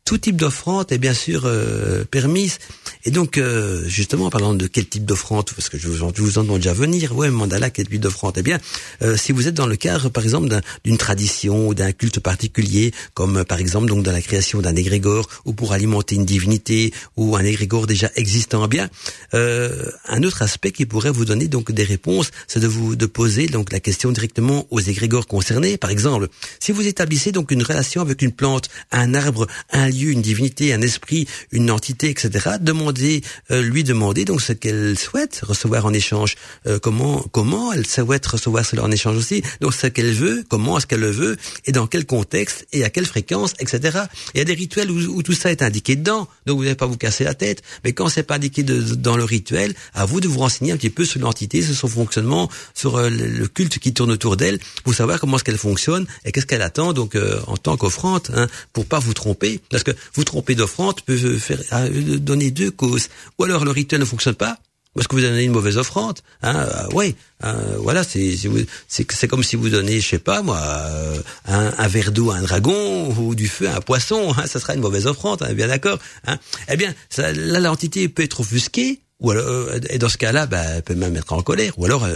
tout type d'offrande est bien sûr euh, permise. Et donc, euh, justement, en parlant de quel type d'offrande, parce que je vous, en, je vous déjà venir, ouais, mandala, quel type d'offrande? Eh bien, euh, si vous êtes dans le cadre, par exemple, d'une tradition ou d'un culte particulier, comme par exemple donc dans la création d'un égrégore, ou pour alimenter une divinité, ou un égrégore déjà existant, eh bien, un autre aspect qui pourrait vous donner donc des réponses, c'est de vous de poser donc la question directement aux égrégores concernés. Par exemple, si vous établissez donc une relation avec une plante, un arbre, un lieu, une divinité, un esprit, une entité, etc. Demandez, euh, lui demander donc ce qu'elle souhaite recevoir en échange. Euh, comment comment elle souhaite recevoir cela en échange aussi? Donc ce qu'elle veut, comment est-ce qu'elle le veut et dans quel contexte et à quelle fréquence, etc. Il y a des rituels où, tout ça est indiqué dedans, donc vous n'allez pas vous casser la tête. Mais quand c'est pas indiqué dans le rituel, à vous de vous renseigner un petit peu sur l'entité, sur son fonctionnement, sur euh, le culte qui tourne autour d'elle, pour savoir comment est-ce qu'elle fonctionne et qu'est-ce qu'elle attend donc en tant qu'offrande, hein, pour pas vous tromper, parce que vous tromper d'offrande peut faire euh, donner deux causes. Ou alors le rituel ne fonctionne pas, parce que vous donnez une mauvaise offrande. Hein, euh, oui, hein, voilà, c'est c'est comme si vous donnez, je sais pas moi, euh, un, verre d'eau à un dragon ou du feu à un poisson. Hein, ça sera une mauvaise offrande, hein, bien d'accord. Hein. Eh bien, ça, là, l'entité peut être offusquée. Ou alors, et dans ce cas-là, bah, elle peut même être en colère. Ou alors,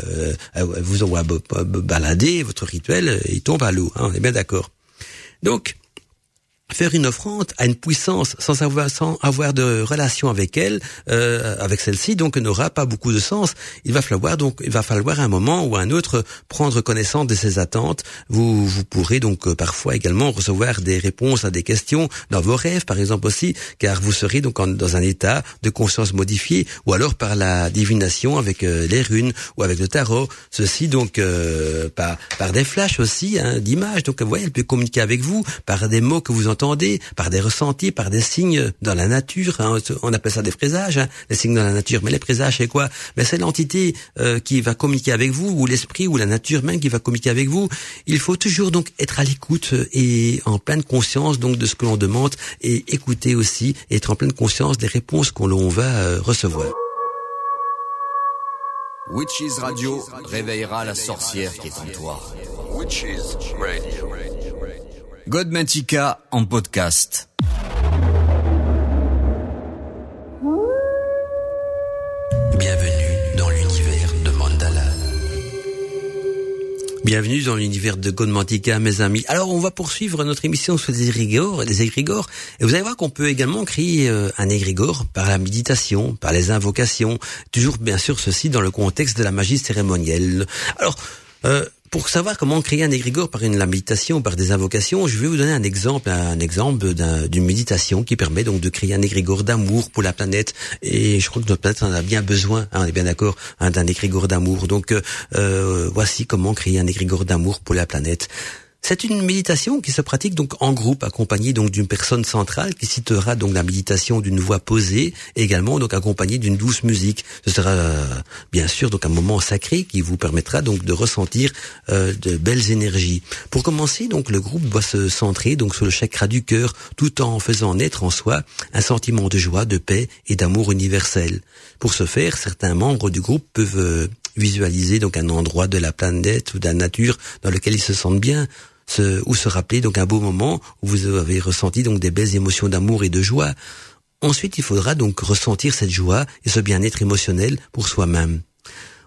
elle vous envoie balader, votre rituel, il tombe à l'eau. Hein, on est bien d'accord. Donc, faire une offrande à une puissance sans avoir sans avoir de relation avec elle, euh, avec celle-ci, donc n'aura pas beaucoup de sens. Il va falloir donc il va falloir un moment ou un autre prendre connaissance de ses attentes. Vous vous pourrez donc euh, parfois également recevoir des réponses à des questions dans vos rêves, par exemple aussi, car vous serez donc dans un état de conscience modifié, ou alors par la divination avec euh, les runes ou avec le tarot. Ceci donc par par des flashs aussi hein, d'images. Donc vous voyez, elle peut communiquer avec vous par des mots que vous entendez par des ressentis, par des signes dans la nature. Hein, on appelle ça des présages, hein, les signes dans la nature. Mais les présages, c'est quoi? Mais c'est l'entité euh, qui va communiquer avec vous, ou l'esprit, ou la nature même qui va communiquer avec vous. Il faut toujours donc être à l'écoute et en pleine conscience donc de ce que l'on demande et écouter aussi, être en pleine conscience des réponses qu'on l'on va euh, recevoir. Witches Radio réveillera la sorcière qui est en toi. Witches Radio. Godmatica en podcast. Bienvenue dans l'univers de Mandala. Bienvenue dans l'univers de Godmantica, mes amis. Alors, on va poursuivre notre émission sur les égrégores, les égrégores. Et vous allez voir qu'on peut également créer euh, un égrégore par la méditation, par les invocations. Toujours, bien sûr, ceci dans le contexte de la magie cérémonielle. Alors, euh, pour savoir comment créer un égrégore par une méditation ou par des invocations, je vais vous donner un exemple, un exemple d'une méditation qui permet donc de créer un égrégore d'amour pour la planète. Et je crois que notre planète en a bien besoin, hein, on est bien d'accord, hein, d'un égrégore d'amour. Donc euh, euh, voici comment créer un égrégore d'amour pour la planète. C'est une méditation qui se pratique donc en groupe, accompagnée donc d'une personne centrale qui citera donc la méditation d'une voix posée, également donc accompagnée d'une douce musique. Ce sera euh, bien sûr donc un moment sacré qui vous permettra donc de ressentir euh, de belles énergies. Pour commencer, donc le groupe doit se centrer donc sur le chakra du cœur, tout en faisant naître en soi un sentiment de joie, de paix et d'amour universel. Pour ce faire, certains membres du groupe peuvent euh, visualiser donc un endroit de la planète ou de la nature dans lequel ils se sentent bien, ou se rappeler donc un beau moment où vous avez ressenti donc des belles émotions d'amour et de joie. Ensuite, il faudra donc ressentir cette joie et ce bien-être émotionnel pour soi-même.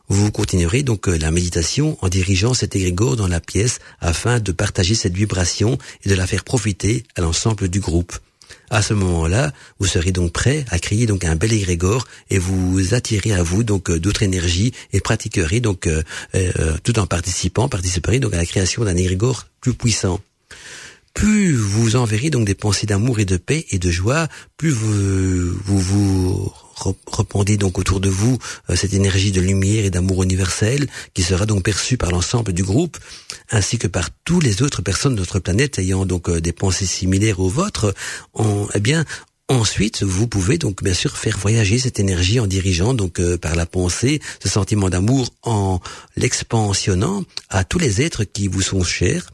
Vous continuerez donc euh, la méditation en dirigeant cet égrégore dans la pièce afin de partager cette vibration et de la faire profiter à l'ensemble du groupe. À ce moment-là, vous serez donc prêt à créer donc un bel égrégore et vous attirez à vous donc euh, d'autres énergies et pratiquerez donc euh, euh, tout en participant, participerez donc à la création d'un égrégore plus puissant plus vous enverrez donc des pensées d'amour et de paix et de joie, plus vous vous, vous répandez donc autour de vous euh, cette énergie de lumière et d'amour universel qui sera donc perçue par l'ensemble du groupe ainsi que par tous les autres personnes de notre planète ayant donc euh, des pensées similaires aux vôtres. eh bien, Ensuite, vous pouvez donc bien sûr faire voyager cette énergie en dirigeant donc euh, par la pensée ce sentiment d'amour en l'expansionnant à tous les êtres qui vous sont chers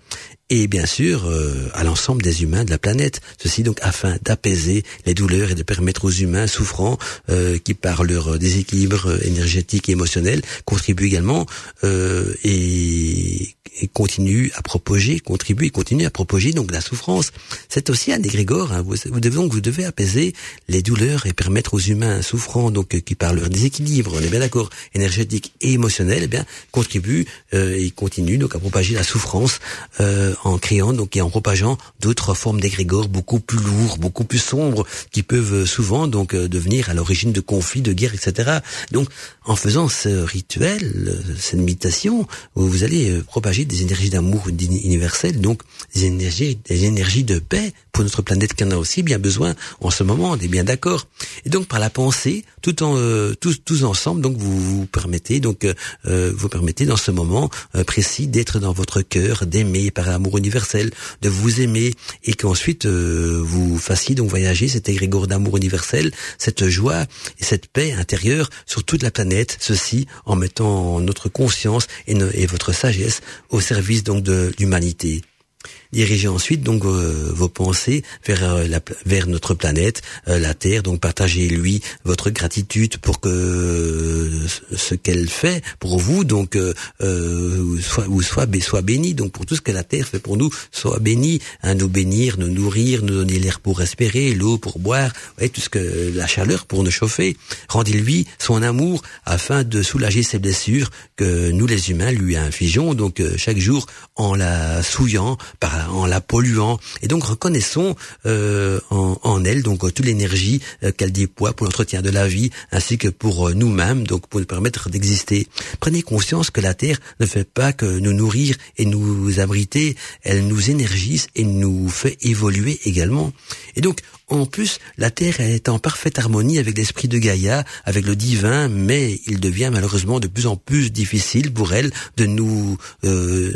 et bien sûr euh, à l'ensemble des humains de la planète. Ceci donc afin d'apaiser les douleurs et de permettre aux humains souffrants euh, qui par leur déséquilibre énergétique et émotionnel contribuent également euh, et, et, continuent à propager, contribuent et continuent à propager donc la souffrance. C'est aussi un égrégore. Hein. Vous, vous, devez donc vous devez apaiser les douleurs et permettre aux humains souffrants donc qui par leur déséquilibre, on est bien d'accord, énergétique et émotionnel, eh bien contribuent et continuent donc à propager la souffrance en créant donc et en propageant d'autres formes d'égrégores beaucoup plus lourds, beaucoup plus sombres, qui peuvent souvent donc euh, devenir à l'origine de conflits, de guerres, etc. Donc en faisant ce rituel, euh, cette méditation, vous allez euh, des énergies d'amour universel, donc des énergies de paix pour notre planète qui en a aussi bien besoin en ce moment, on est bien d'accord. Et donc par la pensée, tout en tous, tous ensemble, donc vous vous permettez donc vous permettez dans ce moment précis d'être dans votre cœur, d'aimer par amour universel, de vous aimer, et qu'ensuite euh, vous fassiez donc voyager cet égrégore d'amour universel, cette joie et cette paix intérieure sur toute la planète, ceci en mettant notre conscience et, et votre sagesse au service donc de l'humanité. Dirigez ensuite donc euh, vos pensées vers euh, la, vers notre planète, euh, la Terre. Donc partagez lui votre gratitude pour que ce qu'elle fait pour vous donc soit ou soit soit béni. Donc pour tout ce que la Terre fait pour nous, soit béni, hein, nous bénir, nous nourrir, nous donner l'air pour respirer, l'eau pour boire, ouais, tout ce que la chaleur pour nous chauffer. Rendez-lui son amour afin de soulager ses blessures que nous les humains lui infligeons donc chaque jour en la souillant par en la polluant. Et donc reconnaissons euh, en, en, elle donc toute l'énergie euh, qu'elle déploie pour l'entretien de la vie ainsi que pour euh, nous-mêmes, donc pour nous permettre d'exister. Prenez conscience que la Terre ne fait pas que nous nourrir et nous abriter, elle nous énergise et nous fait évoluer également. Et donc en plus, la Terre est en parfaite harmonie avec l'esprit de Gaïa, avec le divin, mais il devient malheureusement de plus en plus difficile pour elle de nous euh,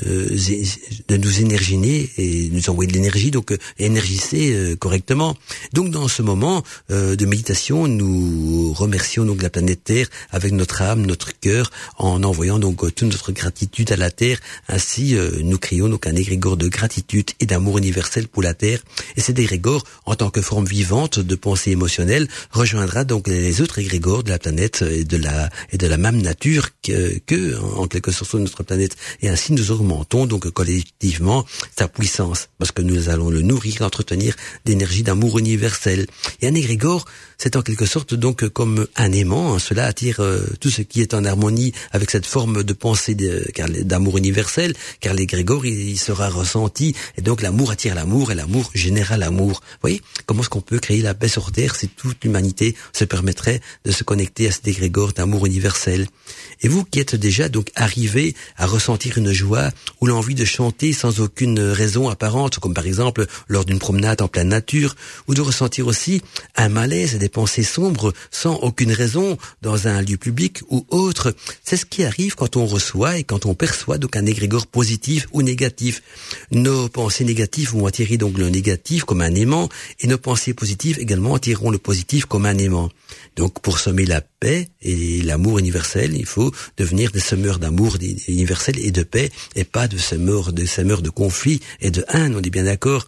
de nous énerginer et nous envoyer de l'énergie, donc euh, énergiser euh, correctement. Donc dans ce moment euh, de méditation, nous remercions donc la planète Terre avec notre âme, notre cœur, en envoyant donc toute notre gratitude à la Terre. Ainsi, nous créons donc un égrégore de gratitude et d'amour universel pour la Terre. Et cet égrégore, en tant que forme vivante de pensée émotionnelle rejoindra donc les autres égrégores de la planète et de la et de la même nature que, que en quelque sorte notre planète. Et ainsi nous augmentons donc collectivement sa puissance parce que nous allons le nourrir l'entretenir d'énergie d'amour universel. Et un égrégore c'est en quelque sorte donc comme un aimant. Hein. Cela attire euh, tout ce qui est en harmonie avec cette forme de pensée d'amour universel, car l'égrégore il, sera ressenti et donc l'amour attire l'amour et l'amour génère l'amour. Vous voyez comment est-ce qu'on peut créer la paix sur terre si toute l'humanité se permettrait de se connecter à cet égrégore d'amour universel? Et vous qui êtes déjà donc arrivé à ressentir une joie ou l'envie de chanter sans aucune raison apparente, comme par exemple lors d'une promenade en pleine nature, ou de ressentir aussi un malaise des pensées sombres sans aucune raison dans un lieu public ou autre. C'est ce qui arrive quand on reçoit et quand on perçoit donc un égrégore positif ou négatif. Nos pensées négatives vont attirer donc le négatif comme un aimant et nos pensées positives également attireront le positif comme un aimant. Donc pour sommer la paix et l'amour universel, il faut devenir des semeurs d'amour universel et de paix et pas de semeurs de semeurs de conflit et de haine, on est bien d'accord.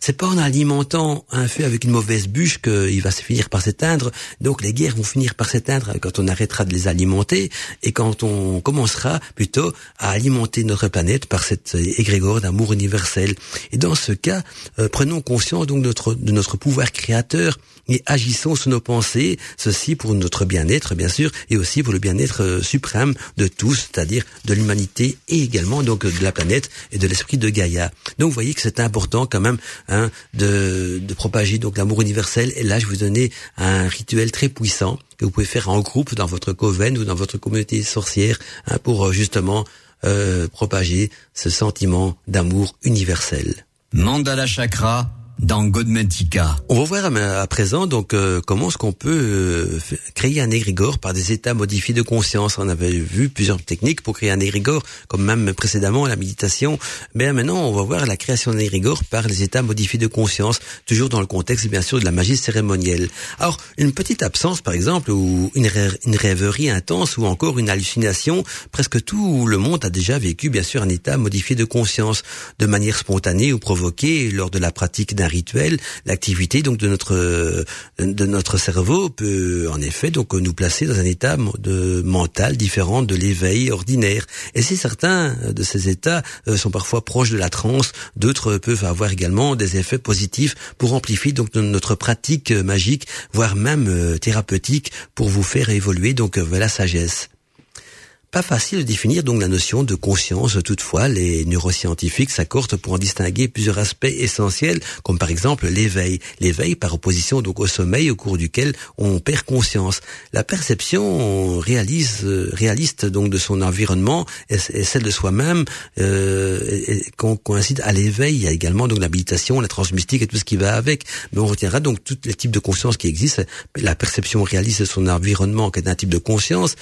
C'est pas en alimentant un feu avec une mauvaise bûche qu'il va se finir par s'éteindre. Donc les guerres vont finir par s'éteindre quand on arrêtera de les alimenter et quand on commencera plutôt à alimenter notre planète par cette égrégore d'amour universel. Et dans ce cas, euh, prenons conscience donc de notre, de notre pouvoir créateur et agissons sur nos pensées, ceci pour notre bien-être bien sûr et aussi pour le bien-être euh, suprême de tous, c'est-à-dire de l'humanité et également donc de la planète et de l'esprit de Gaïa. Donc vous voyez que c'est important quand même hein, de, de propager donc l'amour universel et là je vous donnais un rituel très puissant que vous pouvez faire en groupe dans votre coven ou dans votre communauté sorcière hein, pour euh, justement euh, propager ce sentiment d'amour universel. Mandala Chakra dans Godmentica. On va voir à présent donc euh, comment est-ce qu'on peut euh, créer un égrégore par des états modifiés de conscience. On avait vu plusieurs techniques pour créer un égrégore, comme même précédemment la méditation. Mais maintenant, on va voir la création d'un égrégore par les états modifiés de conscience, toujours dans le contexte bien sûr de la magie cérémonielle. Alors, une petite absence par exemple, ou une, une rêverie intense, ou encore une hallucination, presque tout le monde a déjà vécu bien sûr un état modifié de conscience, de manière spontanée ou provoquée lors de la pratique d'un rituel, l'activité donc de notre de notre cerveau peut en effet donc nous placer dans un état de mental différent de l'éveil ordinaire. Et si certains de ces états euh, sont parfois proches de la transe, d'autres peuvent avoir également des effets positifs pour amplifier donc notre pratique magique, voire même euh, thérapeutique pour vous faire évoluer donc vers la sagesse. Pas facile de définir donc la notion de conscience. Toutefois, les neuroscientifiques s'accordent pour en distinguer plusieurs aspects essentiels, comme par exemple l'éveil. L'éveil par opposition donc au sommeil au cours duquel on perd conscience. La perception réalise, réaliste donc de son environnement et, celle de soi-même euh, coïncide à l'éveil. Il y a également donc l'habilitation, la transmystique et tout ce qui va avec. Mais on retiendra donc tous les types de conscience qui existent. La perception réaliste de son environnement qui est un type de conscience.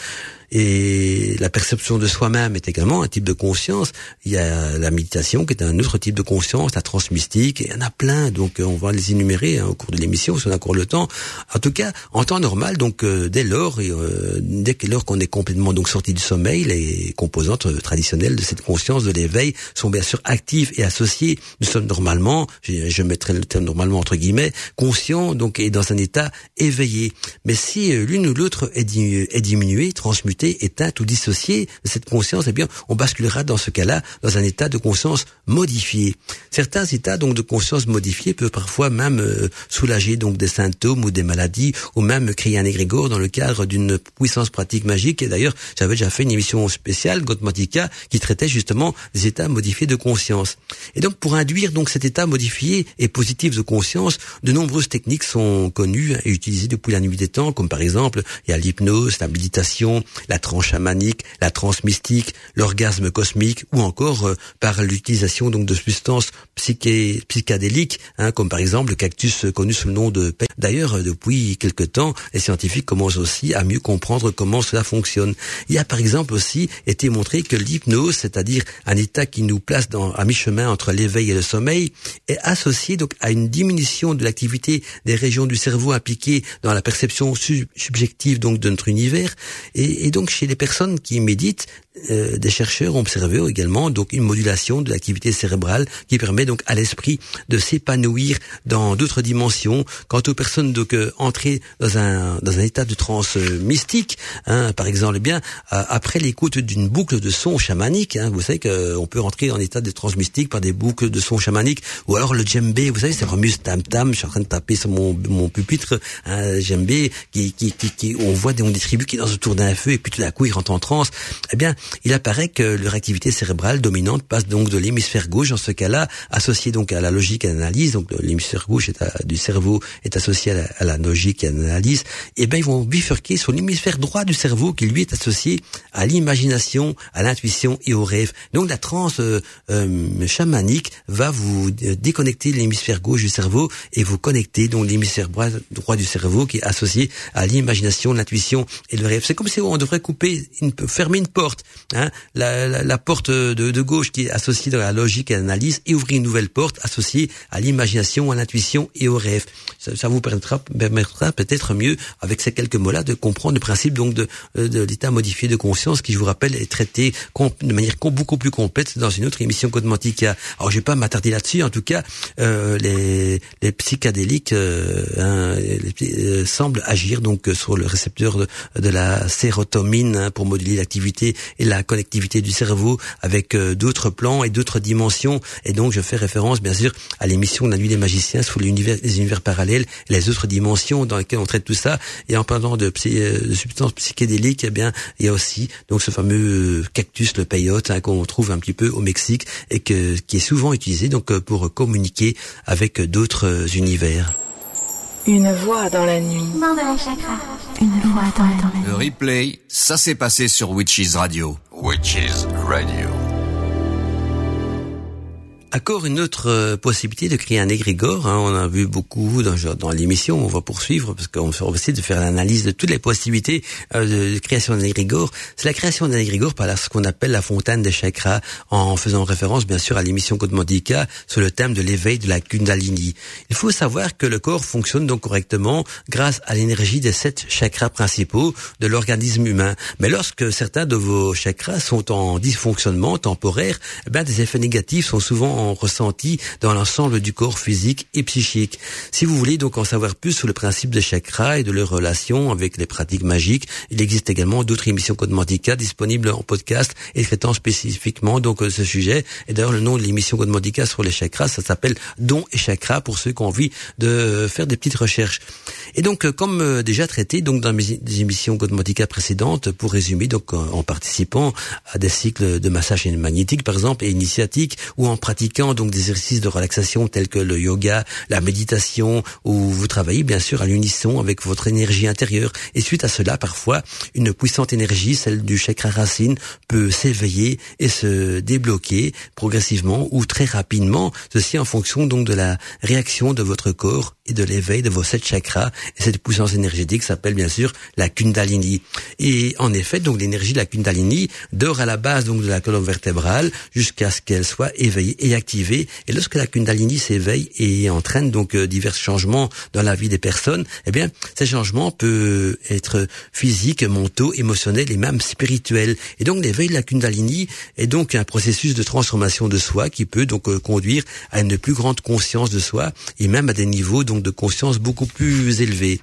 Et la perception de soi-même est également un type de conscience. Il y a la méditation qui est un autre type de conscience, la transmystique, et il y en a plein. Donc euh, on va les énumérer hein, au cours de l'émission si on a encore le temps. En tout cas, en temps normal, donc euh, dès lors, euh, dès lors qu'on est complètement donc sorti du sommeil, les composantes euh, traditionnelles de cette conscience de l'éveil sont bien sûr actives et associées. Nous sommes normalement, je, je mettrai le terme normalement entre guillemets, conscients donc et dans un état éveillé. Mais si l'une ou l'autre est diminuée, transmutée éteinte ou dissociée de cette conscience, eh bien, on basculera dans ce cas-là dans un état de conscience modifié. Certains états donc de conscience modifiée peuvent parfois même euh, soulager donc des symptômes ou des maladies, ou même créer un égrégore dans le cadre d'une puissance pratique magique. Et d'ailleurs, j'avais déjà fait une émission spéciale, Gotmatica, qui traitait justement des états modifiés de conscience. Et donc, pour induire donc cet état modifié et positif de conscience, de nombreuses techniques sont connues et utilisées depuis la nuit des temps, comme par exemple, il y a l'hypnose, la méditation, la tranche chamanique, la transe mystique, l'orgasme cosmique, ou encore euh, par l'utilisation donc de substances psyché, psychédéliques, hein, comme par exemple le cactus connu sous le nom de D'ailleurs, euh, depuis quelque temps, les scientifiques commencent aussi à mieux comprendre comment cela fonctionne. Il y a par exemple aussi été montré que l'hypnose, c'est-à-dire un état qui nous place dans, à mi-chemin entre l'éveil et le sommeil, est associé donc à une diminution de l'activité des régions du cerveau impliquées dans la perception subjective donc de notre univers et, et donc chez les personnes qui méditent, euh, des chercheurs ont observé également donc une modulation de l'activité cérébrale qui permet donc à l'esprit de s'épanouir dans d'autres dimensions. Quant aux personnes donc euh, entrées dans un dans un état de transe euh, mystique, hein, par exemple, eh bien après l'écoute d'une boucle de son chamanique, hein, vous savez qu'on peut rentrer en état de transe mystique par des boucles de son chamanique, ou alors le djembé, vous savez, c'est vraiment tam tam. Je suis en train de taper sur mon mon pupitre, un djembé qui, qui qui qui on voit on distribue qui est dans autour d'un feu et puis tout d'un coup il rentre en transe. Eh bien il apparaît que leur activité cérébrale dominante passe donc de l'hémisphère gauche, en ce cas-là, associé donc à la logique et à l'analyse, donc l'hémisphère gauche du cerveau est associé à la, logique et à l'analyse, et eh ben ils vont bifurquer sur l'hémisphère droit du cerveau qui lui est associé à l'imagination, à l'intuition et au rêve. Donc la transe euh, euh, chamanique va vous déconnecter l'hémisphère gauche du cerveau et vous connecter donc l'hémisphère droit du cerveau qui est associé à l'imagination, l'intuition et le rêve. C'est comme si on devrait couper, une, fermer une porte, hein, la, porte de, de, gauche qui est associée à la logique et l'analyse et ouvrir une nouvelle porte associée à l'imagination, à l'intuition et au rêve. Ça, vous permettra, permettra peut-être mieux avec ces quelques mots-là de comprendre le principe donc de, de l'état modifié de conscience qui, je vous rappelle, est traité de manière beaucoup plus complète dans une autre émission Codemantica. Alors, je vais pas m'attarder là-dessus. En tout cas, euh, les, les psychédéliques euh, hein, euh, semblent agir donc sur le récepteur de, la sérotonine hein, pour moduler l'activité la connectivité du cerveau avec euh, d'autres plans et d'autres dimensions. Et donc, je fais référence, bien sûr, à l'émission de la nuit des magiciens sous les univers parallèles, les autres dimensions dans lesquelles on traite tout ça. Et en parlant de, de substances psychédéliques, eh bien, il y a aussi donc ce fameux cactus, le peyote, hein, qu'on trouve un petit peu au Mexique et que, qui est souvent utilisé donc pour communiquer avec d'autres univers. Une voix dans la nuit. Une voix dans la nuit. Le replay, ça s'est passé sur Witches Radio. Witches Radio. Encore une autre euh, possibilité de créer un égrégore. Hein, on a vu beaucoup dans, dans l'émission. On va poursuivre parce qu'on va essayer de faire l'analyse de toutes les possibilités euh, de, création d'un égrégore. C'est la création d'un égrégore par ce qu'on appelle la fontaine des chakras, en faisant référence bien sûr à l'émission Kodmandika sur le thème de l'éveil de la Kundalini. Il faut savoir que le corps fonctionne donc correctement grâce à l'énergie des sept chakras principaux de l'organisme humain. Mais lorsque certains de vos chakras sont en dysfonctionnement temporaire, eh bien, des effets négatifs sont souvent ressenti dans l'ensemble du corps physique et psychique. Si vous voulez donc en savoir plus sur le principe des chakras et de leur relation avec les pratiques magiques, il existe également d'autres émissions Codemandica disponibles en podcast et traitant spécifiquement donc ce sujet. Et d'ailleurs, le nom de l'émission Codemandica sur les chakras, ça s'appelle Don et chakras pour ceux qui ont envie de faire des petites recherches. Et donc, comme euh, déjà traité donc dans mes émissions Codemandica précédentes, pour résumer, donc en participant à des cycles de massage magnétique par exemple et initiatique ou en pratiquant donc des exercices de relaxation tels que le yoga, la méditation, où vous travaillez bien sûr à l'unisson avec votre énergie intérieure. Et suite à cela, parfois, une puissante énergie, celle du chakra racine, peut s'éveiller et se débloquer progressivement ou très rapidement, ceci en fonction donc de la réaction de votre corps et de l'éveil de vos sept chakras. Et cette puissance énergétique s'appelle bien sûr la Kundalini. Et en effet, donc l'énergie de la Kundalini dort à la base donc de la colonne vertébrale jusqu'à ce qu'elle soit éveillée et activée. Et lorsque la Kundalini s'éveille et entraîne donc euh, divers changements dans la vie des personnes, eh bien, ces changements peuvent être physiques, mentaux, émotionnels et même spirituels. Et donc l'éveil de la Kundalini est donc un processus de transformation de soi qui peut donc euh, conduire à une plus grande conscience de soi et même à des niveaux de conscience beaucoup plus élevée.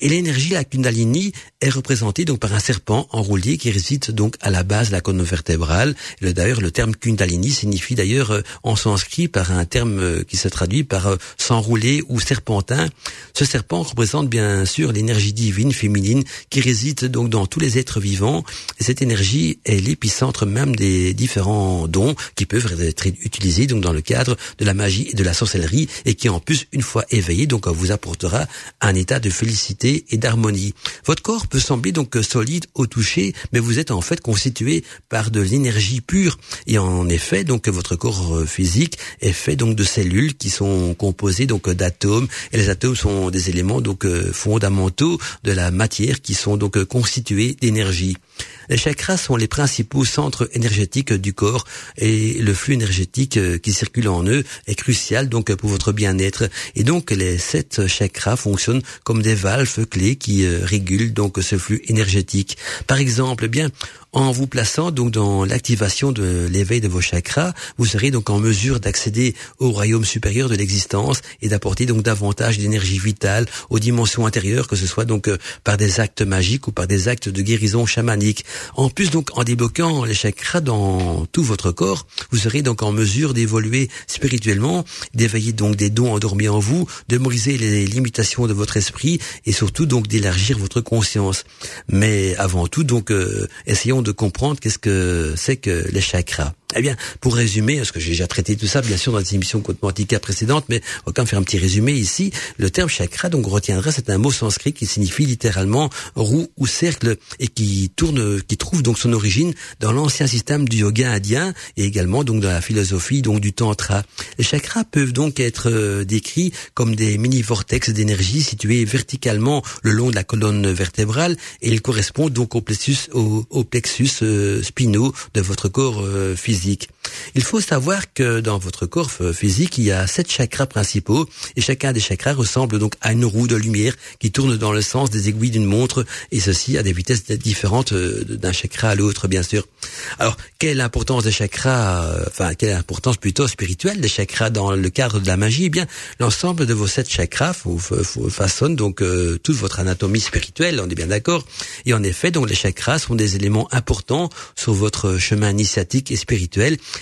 Et l'énergie, la Kundalini, est représentée donc par un serpent enroulé qui réside donc à la base de la colonne vertébrale. D'ailleurs, le terme Kundalini signifie d'ailleurs euh, en sanskrit par un terme euh, qui se traduit par euh, s'enrouler ou serpentin. Ce serpent représente bien sûr l'énergie divine féminine qui réside donc dans tous les êtres vivants. Et cette énergie est l'épicentre même des différents dons qui peuvent être utilisés donc dans le cadre de la magie et de la sorcellerie et qui en plus une fois éveillés donc vous apportera un état de félicité et d'harmonie. Votre corps peut sembler donc solide au toucher, mais vous êtes en fait constitué par de l'énergie pure. Et en effet, donc votre corps euh, physique est fait donc de cellules qui sont composées donc d'atomes. Et les atomes sont des éléments donc euh, fondamentaux de la matière qui sont donc constitués d'énergie. Les chakras sont les principaux centres énergétiques du corps et le flux énergétique euh, qui circule en eux est crucial donc pour votre bien-être. Et donc les sept chakras fonctionnent comme des valves clés qui euh, régulent donc ce flux énergétique. Par exemple, eh bien en vous plaçant donc dans l'activation de l'éveil de vos chakras, vous serez donc en mesure d'accéder au royaume supérieur de l'existence et d'apporter donc davantage d'énergie vitale aux dimensions intérieures, que ce soit donc euh, par des actes magiques ou par des actes de guérison chamanique. En plus donc en débloquant les chakras dans tout votre corps, vous serez donc en mesure d'évoluer spirituellement, d'éveiller donc des dons endormis en vous, de briser les limitations de votre esprit et surtout donc d'élargir votre conscience. Mais avant tout donc euh, essayons de comprendre qu'est-ce que c'est que les chakras. Eh bien, pour résumer, parce que j'ai déjà traité tout ça, bien sûr, dans les émissions quantiques précédentes, mais même faire un petit résumé ici. Le terme chakra, donc, retiendra, c'est un mot sanskrit qui signifie littéralement roue ou cercle et qui tourne, qui trouve donc son origine dans l'ancien système du yoga indien et également donc dans la philosophie donc du tantra. Les chakras peuvent donc être euh, décrits comme des mini-vortex d'énergie situés verticalement le long de la colonne vertébrale et ils correspondent donc au plexus, au, plexus euh, spinaux de votre corps euh, physique. Il faut savoir que dans votre corps physique, il y a sept chakras principaux et chacun des chakras ressemble donc à une roue de lumière qui tourne dans le sens des aiguilles d'une montre et ceci à des vitesses différentes euh, d'un chakra à l'autre, bien sûr. Alors, quelle est l'importance des chakras, euh, enfin, quelle est l'importance plutôt spirituelle des chakras dans le cadre de la magie? Eh bien, l'ensemble de vos sept chakras façonne donc euh, toute votre anatomie spirituelle, on est bien d'accord? Et en effet, donc les chakras sont des éléments importants sur votre chemin initiatique et spirituel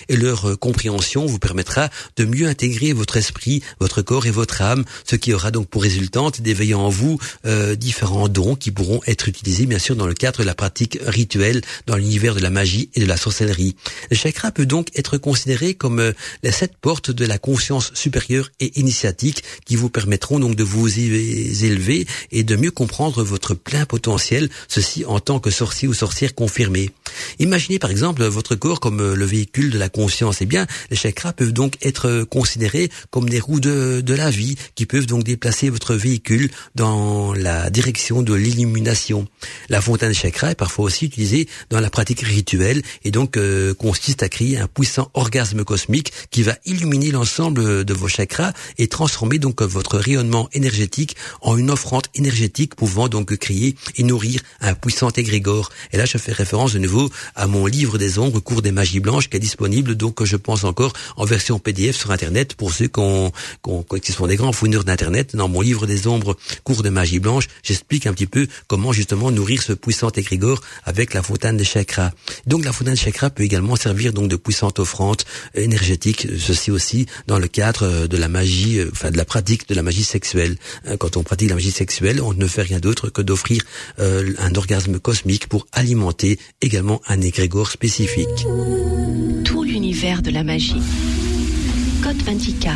et leur euh, compréhension vous permettra de mieux intégrer votre esprit, votre corps et votre âme, ce qui aura donc pour résultante d'éveiller en vous euh, différents dons qui pourront être utilisés bien sûr dans le cadre de la pratique rituelle dans l'univers de la magie et de la sorcellerie. Le chakra peut donc être considéré comme euh, les sept portes de la conscience supérieure et initiatique qui vous permettront donc de vous élever et de mieux comprendre votre plein potentiel, ceci en tant que sorcier ou sorcière confirmé. Imaginez par exemple votre corps comme le véhicule de la conscience. Eh bien, les chakras peuvent donc être considérés comme des roues de, de la vie qui peuvent donc déplacer votre véhicule dans la direction de l'illumination. La fontaine de chakras est parfois aussi utilisée dans la pratique rituelle et donc euh, consiste à créer un puissant orgasme cosmique qui va illuminer l'ensemble de vos chakras et transformer donc votre rayonnement énergétique en une offrande énergétique pouvant donc créer et nourrir un puissant égrégore. Et là, je fais référence de nouveau à mon livre des ombres, cours des magies blanches, qui est disponible, donc je pense encore en version PDF sur Internet pour ceux qui, sont des grands fouineurs d'Internet. Dans mon livre des ombres, cours de magie blanche, j'explique un petit peu comment justement nourrir ce puissant égrégore avec la fontaine des chakras. Donc la fontaine des chakras peut également servir donc de puissante offrande énergétique, ceci aussi dans le cadre de la magie, euh, enfin de la pratique de la magie sexuelle. Hein, quand on pratique la magie sexuelle, on ne fait rien d'autre que d'offrir euh, un orgasme cosmique pour alimenter également un égrégore spécifique tout l'univers de la magie. Code Ventica.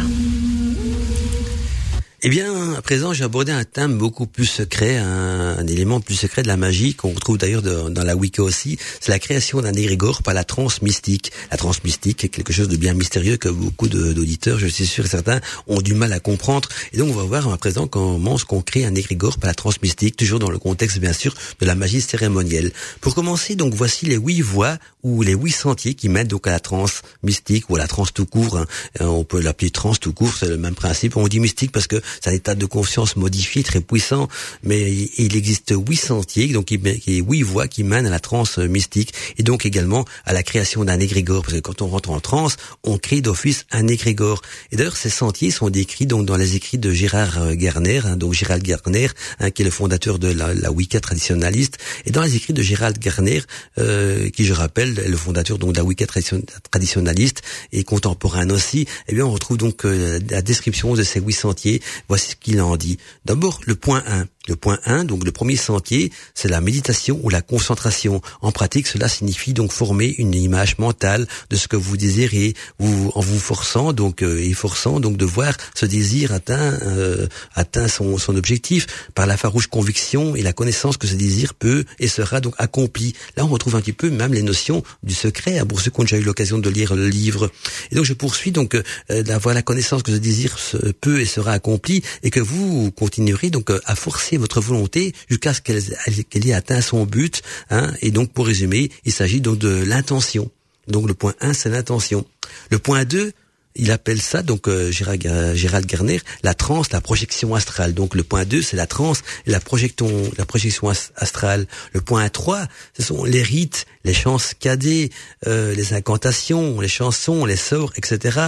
Eh bien, à présent, j'ai abordé un thème beaucoup plus secret, un, élément plus secret de la magie qu'on retrouve d'ailleurs dans la Wicca aussi. C'est la création d'un égrégore par la transe mystique. La transe mystique est quelque chose de bien mystérieux que beaucoup d'auditeurs, je suis sûr et certains, ont du mal à comprendre. Et donc, on va voir à présent comment on qu'on crée un égrégore par la transe mystique, toujours dans le contexte, bien sûr, de la magie cérémonielle. Pour commencer, donc, voici les huit voies ou les huit sentiers qui mènent donc à la transe mystique ou à la transe tout court. Hein. Euh, on peut l'appeler transe tout court, c'est le même principe. On dit mystique parce que c'est un état de conscience modifié, très puissant, mais il existe huit sentiers, donc huit voies qui mènent à la transe mystique et donc également à la création d'un égrégore, parce que quand on rentre en transe, on crée d'office un égrégore. Et d'ailleurs, ces sentiers sont décrits donc dans les écrits de Gérard euh, Garner, hein, donc Gérald Garner, hein, qui est le fondateur de la, la, Wicca traditionnaliste, et dans les écrits de Gérald Garner, euh, qui je rappelle est le fondateur donc de la Wicca traditionnaliste et contemporain aussi, eh bien on retrouve donc euh, la description de ces huit sentiers. Voici ce qu'il en dit. D'abord, le point 1. Le point 1, donc le premier sentier, c'est la méditation ou la concentration. En pratique, cela signifie donc former une image mentale de ce que vous désirez, vous, en vous forçant donc euh, et forçant donc de voir ce désir atteint euh, atteint son, son objectif par la farouche conviction et la connaissance que ce désir peut et sera donc accompli. Là, on retrouve un petit peu même les notions du secret hein, pour ceux qui ont déjà eu l'occasion de lire le livre. Et donc, je poursuis donc euh, d'avoir la connaissance que ce désir peut et sera accompli et que vous continuerez donc à forcer votre volonté jusqu'à ce qu'elle ait atteint son but. Hein, et donc, pour résumer, il s'agit donc de l'intention. Donc, le point 1, c'est l'intention. Le point 2, il appelle ça, donc euh, Gérald, Gérald Garner, la transe, la projection astrale. Donc le point 2, c'est la transe la projection, la projection astrale. Le point 3, ce sont les rites, les chants cadets, euh, les incantations, les chansons, les sorts, etc.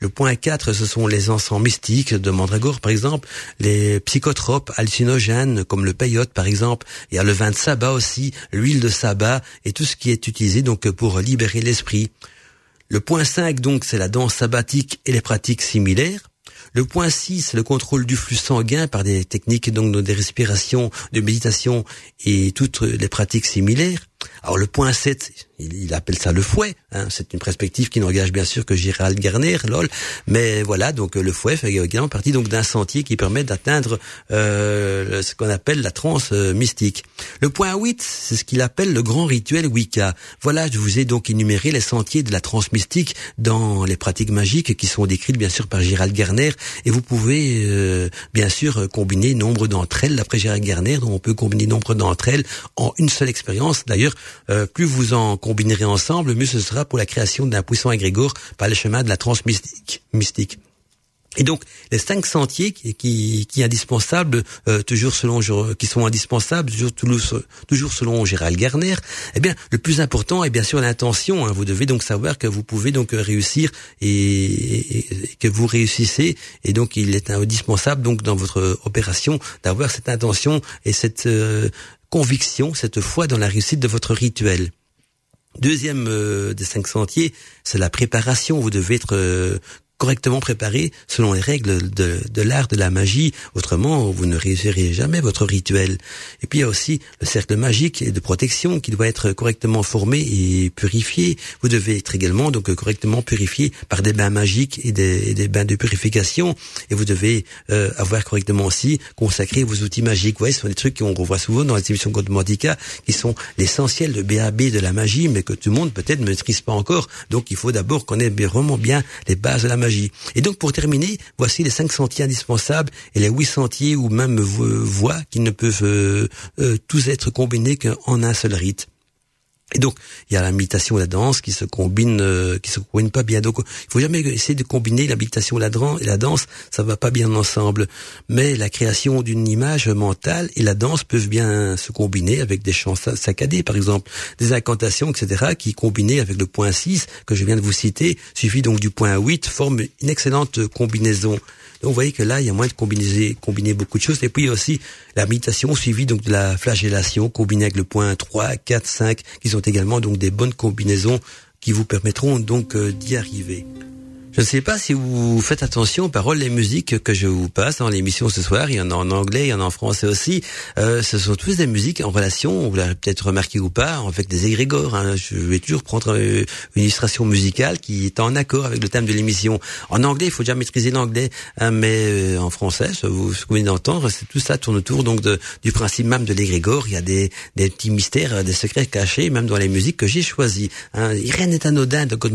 Le point 4, ce sont les encens mystiques de Mandragore, par exemple, les psychotropes hallucinogènes, comme le peyote, par exemple. Il y a le vin de sabbat aussi, l'huile de sabbat, et tout ce qui est utilisé donc pour libérer l'esprit. Le point 5, donc, c'est la danse sabbatique et les pratiques similaires. Le point 6, le contrôle du flux sanguin par des techniques donc de respirations, de méditation et toutes les pratiques similaires. Alors le point 7, il, appelle ça le fouet. Hein. C'est une perspective qui n'engage bien sûr que Gérald Garner, lol. Mais voilà, donc le fouet fait également partie donc d'un sentier qui permet d'atteindre euh, ce qu'on appelle la transe euh, mystique. Le point 8, c'est ce qu'il appelle le grand rituel Wicca. Voilà, je vous ai donc énuméré les sentiers de la transe mystique dans les pratiques magiques qui sont décrites bien sûr par Gérald Garner. Et vous pouvez euh, bien sûr combiner nombre d'entre elles, d'après Gérald Garner, on peut combiner nombre d'entre elles en une seule expérience. D'ailleurs, euh, plus vous en combinerez ensemble, mieux ce sera pour la création d'un puissant égrégore par le chemin de la transmystique. mystique. Et donc les cinq sentiers qui, qui, qui indispensables, euh, toujours selon qui sont indispensables, toujours, toujours selon Gérald Garner. Eh bien, le plus important est bien sûr l'intention. Hein. Vous devez donc savoir que vous pouvez donc réussir et, que vous réussissez. Et donc il est indispensable donc dans votre opération d'avoir cette intention et cette euh, conviction, cette foi dans la réussite de votre rituel. Deuxième euh, des cinq sentiers, c'est la préparation. Vous devez être euh, correctement préparé selon les règles de, de l'art de la magie. Autrement, vous ne réussirez jamais votre rituel. Et puis il y a aussi le cercle magique et de protection qui doit être correctement formé et purifié. Vous devez être également donc correctement purifié par des bains magiques et des, des bains de purification. Et vous devez euh, avoir correctement aussi consacré vos outils magiques. Vous voyez, ce sont des trucs qu'on revoit souvent dans les émissions Godmantica, qui sont l'essentiel de BAB de la magie, mais que tout le monde peut-être ne maîtrise pas encore. Donc il faut d'abord connaître vraiment bien les bases de la magie et donc pour terminer, voici les cinq sentiers indispensables et les huit sentiers ou même voies qui ne peuvent euh, euh, tous être combinés qu'en un seul rite. Et donc, il y a la méditation et la danse qui se combinent, euh, qui se combinent pas bien. Donc, il faut jamais essayer de combiner la méditation et la danse, ça va pas bien ensemble. Mais la création d'une image mentale et la danse peuvent bien se combiner avec des chants saccadés, par exemple, des incantations, etc., qui combinées avec le point 6 que je viens de vous citer, suivi donc du point 8, forment une excellente combinaison. Donc vous voyez que là, il y a moins de combiner, beaucoup de choses. Et puis aussi la méditation suivie donc de la flagellation, combinée avec le point 3, 4, 5, qui sont également donc des bonnes combinaisons qui vous permettront donc euh, d'y arriver. Je ne sais pas si vous faites attention aux paroles et musiques que je vous passe dans l'émission ce soir. Il y en a en anglais, il y en a en français aussi. Euh, ce sont tous des musiques en relation, vous l'avez peut-être remarqué ou pas, avec des égrégores. Hein. Je vais toujours prendre une illustration musicale qui est en accord avec le thème de l'émission. En anglais, il faut déjà maîtriser l'anglais, hein, mais euh, en français, ce, vous, que vous venez d'entendre, c'est tout ça tourne autour donc de, du principe même de l'égrégore. Il y a des, des petits mystères, des secrets cachés, même dans les musiques que j'ai choisies. Hein. Rien n'est anodin de Code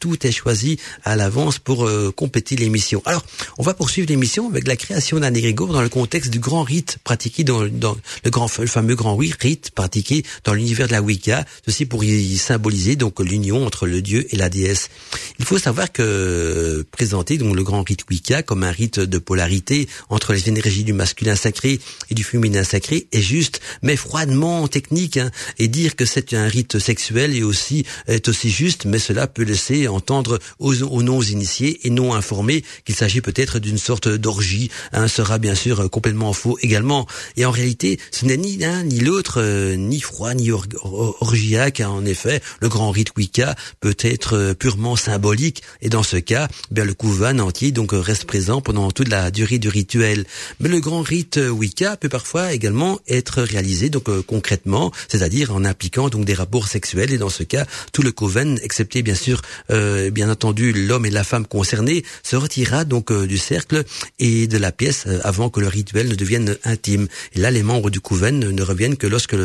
Tout est choisi à la pour euh, compléter l'émission. Alors, on va poursuivre l'émission avec la création d'un égrégore dans le contexte du grand rite pratiqué dans, le grand le fameux grand rite pratiqué dans l'univers de la Wicca, ceci pour y symboliser donc l'union entre le dieu et la déesse. Il faut savoir que présenter donc le grand rite Wicca comme un rite de polarité entre les énergies du masculin sacré et du féminin sacré est juste, mais froidement technique. Hein, et dire que c'est un rite sexuel est aussi est aussi juste, mais cela peut laisser entendre aux, aux non initiés et non informés qu'il s'agit peut-être d'une sorte d'orgie, hein, sera bien sûr complètement faux également. Et en réalité, ce n'est ni l'un ni l'autre, euh, ni froid ni orgiaque. Hein. En effet, le grand rite Wicca peut être euh, purement symbolique et dans ce cas, bien le couvan entier donc reste présent pendant toute la durée du rituel. Mais le grand rite Wicca peut parfois également être réalisé donc euh, concrètement, c'est-à-dire en impliquant donc des rapports sexuels et dans ce cas, tout le coven, excepté bien sûr, bien entendu l'homme et la femme concernée se retira donc euh, du cercle et de la pièce euh, avant que le rituel ne devienne intime. Et là, les membres du couven ne reviennent que lorsque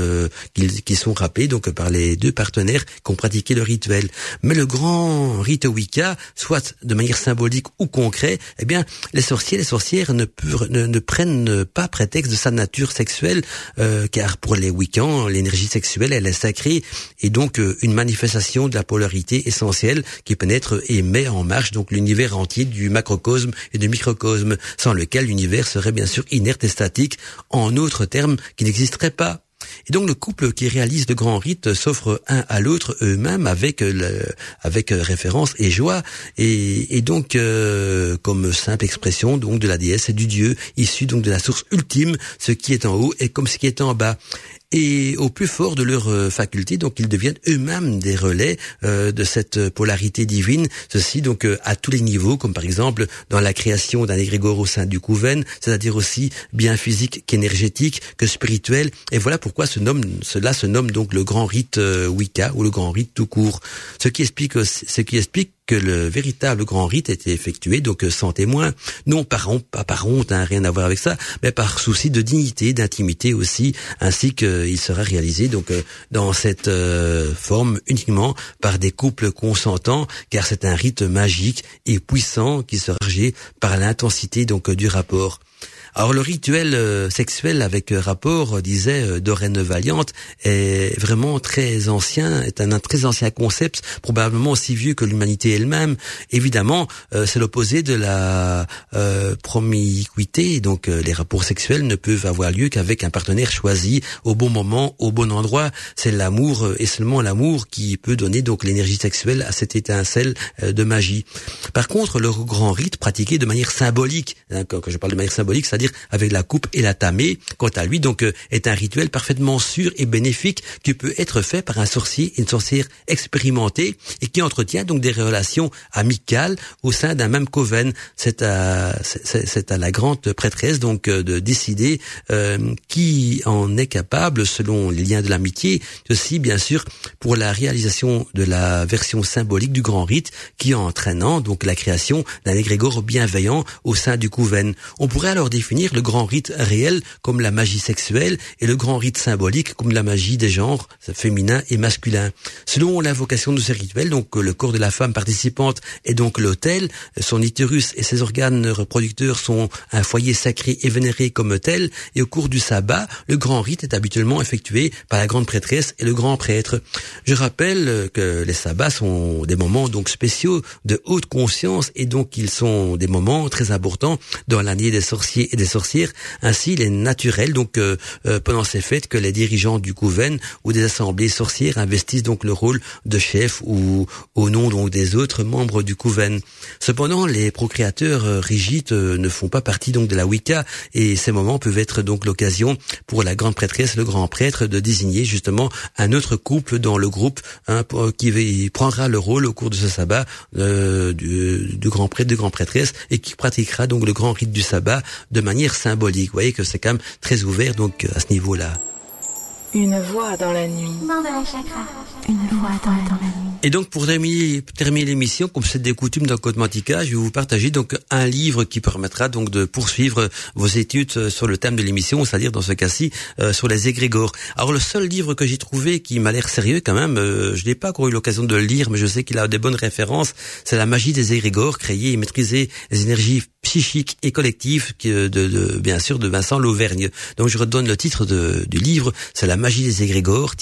qu'ils sont rappelés donc par les deux partenaires qui ont pratiqué le rituel. Mais le grand rite Wicca, soit de manière symbolique ou concrète, eh bien, les sorciers, les sorcières ne, ne, prennent pas prétexte de sa nature sexuelle, euh, car pour les Wiccans, l'énergie sexuelle, elle est sacrée et donc une manifestation de la polarité essentielle qui pénètre et met en marche donc l'univers entier du macrocosme et du microcosme, sans lequel l'univers serait bien sûr inerte et statique, en autres termes qui n'existeraient pas. Et donc le couple qui réalise de grands rites s'offre un à l'autre eux-mêmes avec avec référence et joie et, et donc euh, comme simple expression donc de la déesse et du dieu issu donc de la source ultime, ce qui est en haut est comme ce qui est en bas et au plus fort de leur euh, faculté, donc ils deviennent eux-mêmes des relais euh, de cette polarité divine, ceci donc euh, à tous les niveaux, comme par exemple dans la création d'un égrégore au sein du couven, c'est-à-dire aussi bien physique qu'énergétique, que spirituel, et voilà pourquoi cela se nomme donc le grand rite Wicca ou le grand rite tout court, ce qui explique, ce qui explique que le véritable grand rite était effectué donc sans témoin, non par honte, pas par honte, hein, rien à voir avec ça, mais par souci de dignité, d'intimité aussi, ainsi qu'il sera réalisé donc euh, dans cette euh, forme uniquement par des couples consentants, car c'est un rite magique et puissant qui sera chargé par l'intensité donc du rapport. Alors le rituel euh, sexuel avec euh, rapport, euh, disait Dorène Valiante, est vraiment très ancien, est un, très ancien concept, probablement aussi vieux que l'humanité elle-même. Évidemment, c'est l'opposé de la promiscuité, donc les rapports sexuels ne peuvent avoir lieu qu'avec un partenaire choisi au bon moment, au bon endroit. C'est l'amour et seulement l'amour qui peut donner donc l'énergie sexuelle à cette étincelle de magie. Par contre, le grand rite pratiqué de manière symbolique, hein, quand je parle de manière symbolique, ça dire avec la coupe et la tamée, quant à lui, donc, euh, est un rituel parfaitement sûr et bénéfique qui peut être fait par un sorcier, une sorcière expérimentée et qui entretient donc des relations amicales au sein d'un même coven. C'est à, c'est à la grande prêtresse donc euh, de décider euh, qui en est capable selon les liens de l'amitié, aussi bien sûr pour la réalisation de la version symbolique du grand rite qui entraînant donc la création d'un égrégore bienveillant au sein du coven. On pourrait alors définir le grand rite réel comme la magie sexuelle et le grand rite symbolique comme la magie des genres féminin et masculin. Selon l'invocation de ce rituel, donc le corps de la femme participante est donc l'autel, son utérus et ses organes reproducteurs sont un foyer sacré et vénéré comme tel, et au cours du sabbat, le grand rite est habituellement effectué par la grande prêtresse et le grand prêtre. Je rappelle que les sabbats sont des moments donc spéciaux de haute conscience et donc ils sont des moments très importants dans l'année des sorciers et des sorcières. Ainsi, il est naturel donc euh, euh, pendant ces fêtes que les dirigeants du couven ou des assemblées sorcières investissent donc le rôle de chef ou au nom donc des autres membres du couven. Cependant, les procréateurs euh, rigides ne font pas partie donc de la Wicca et ces moments peuvent être donc l'occasion pour la grande prêtresse, le grand prêtre de désigner justement un autre couple dans le groupe hein, qui prendra le rôle au cours de ce sabbat du, du, grand prêtre, de grand prêtresse et qui pratiquera donc le grand rite du sabbat de manière symbolique. Vous voyez que c'est quand même très ouvert donc à ce niveau-là. Une voix dans la nuit. Une voix dans la nuit. Et donc pour terminer, terminer l'émission, comme c'est des coutumes dans Code Mantica, je vais vous partager donc un livre qui permettra donc de poursuivre vos études euh, sur le thème de l'émission, c'est-à-dire dans ce cas-ci euh, sur les égrégores. Alors le seul livre que j'ai trouvé qui m'a l'air sérieux quand même, euh, je n'ai pas encore eu l'occasion de le lire, mais je sais qu'il a des bonnes références, c'est La magie des égrégores, créer et maîtriser les énergies psychiques et collectives de, de, bien sûr de Vincent Lauvergne. Donc je redonne le titre de, du livre, c'est La magie des égrégores,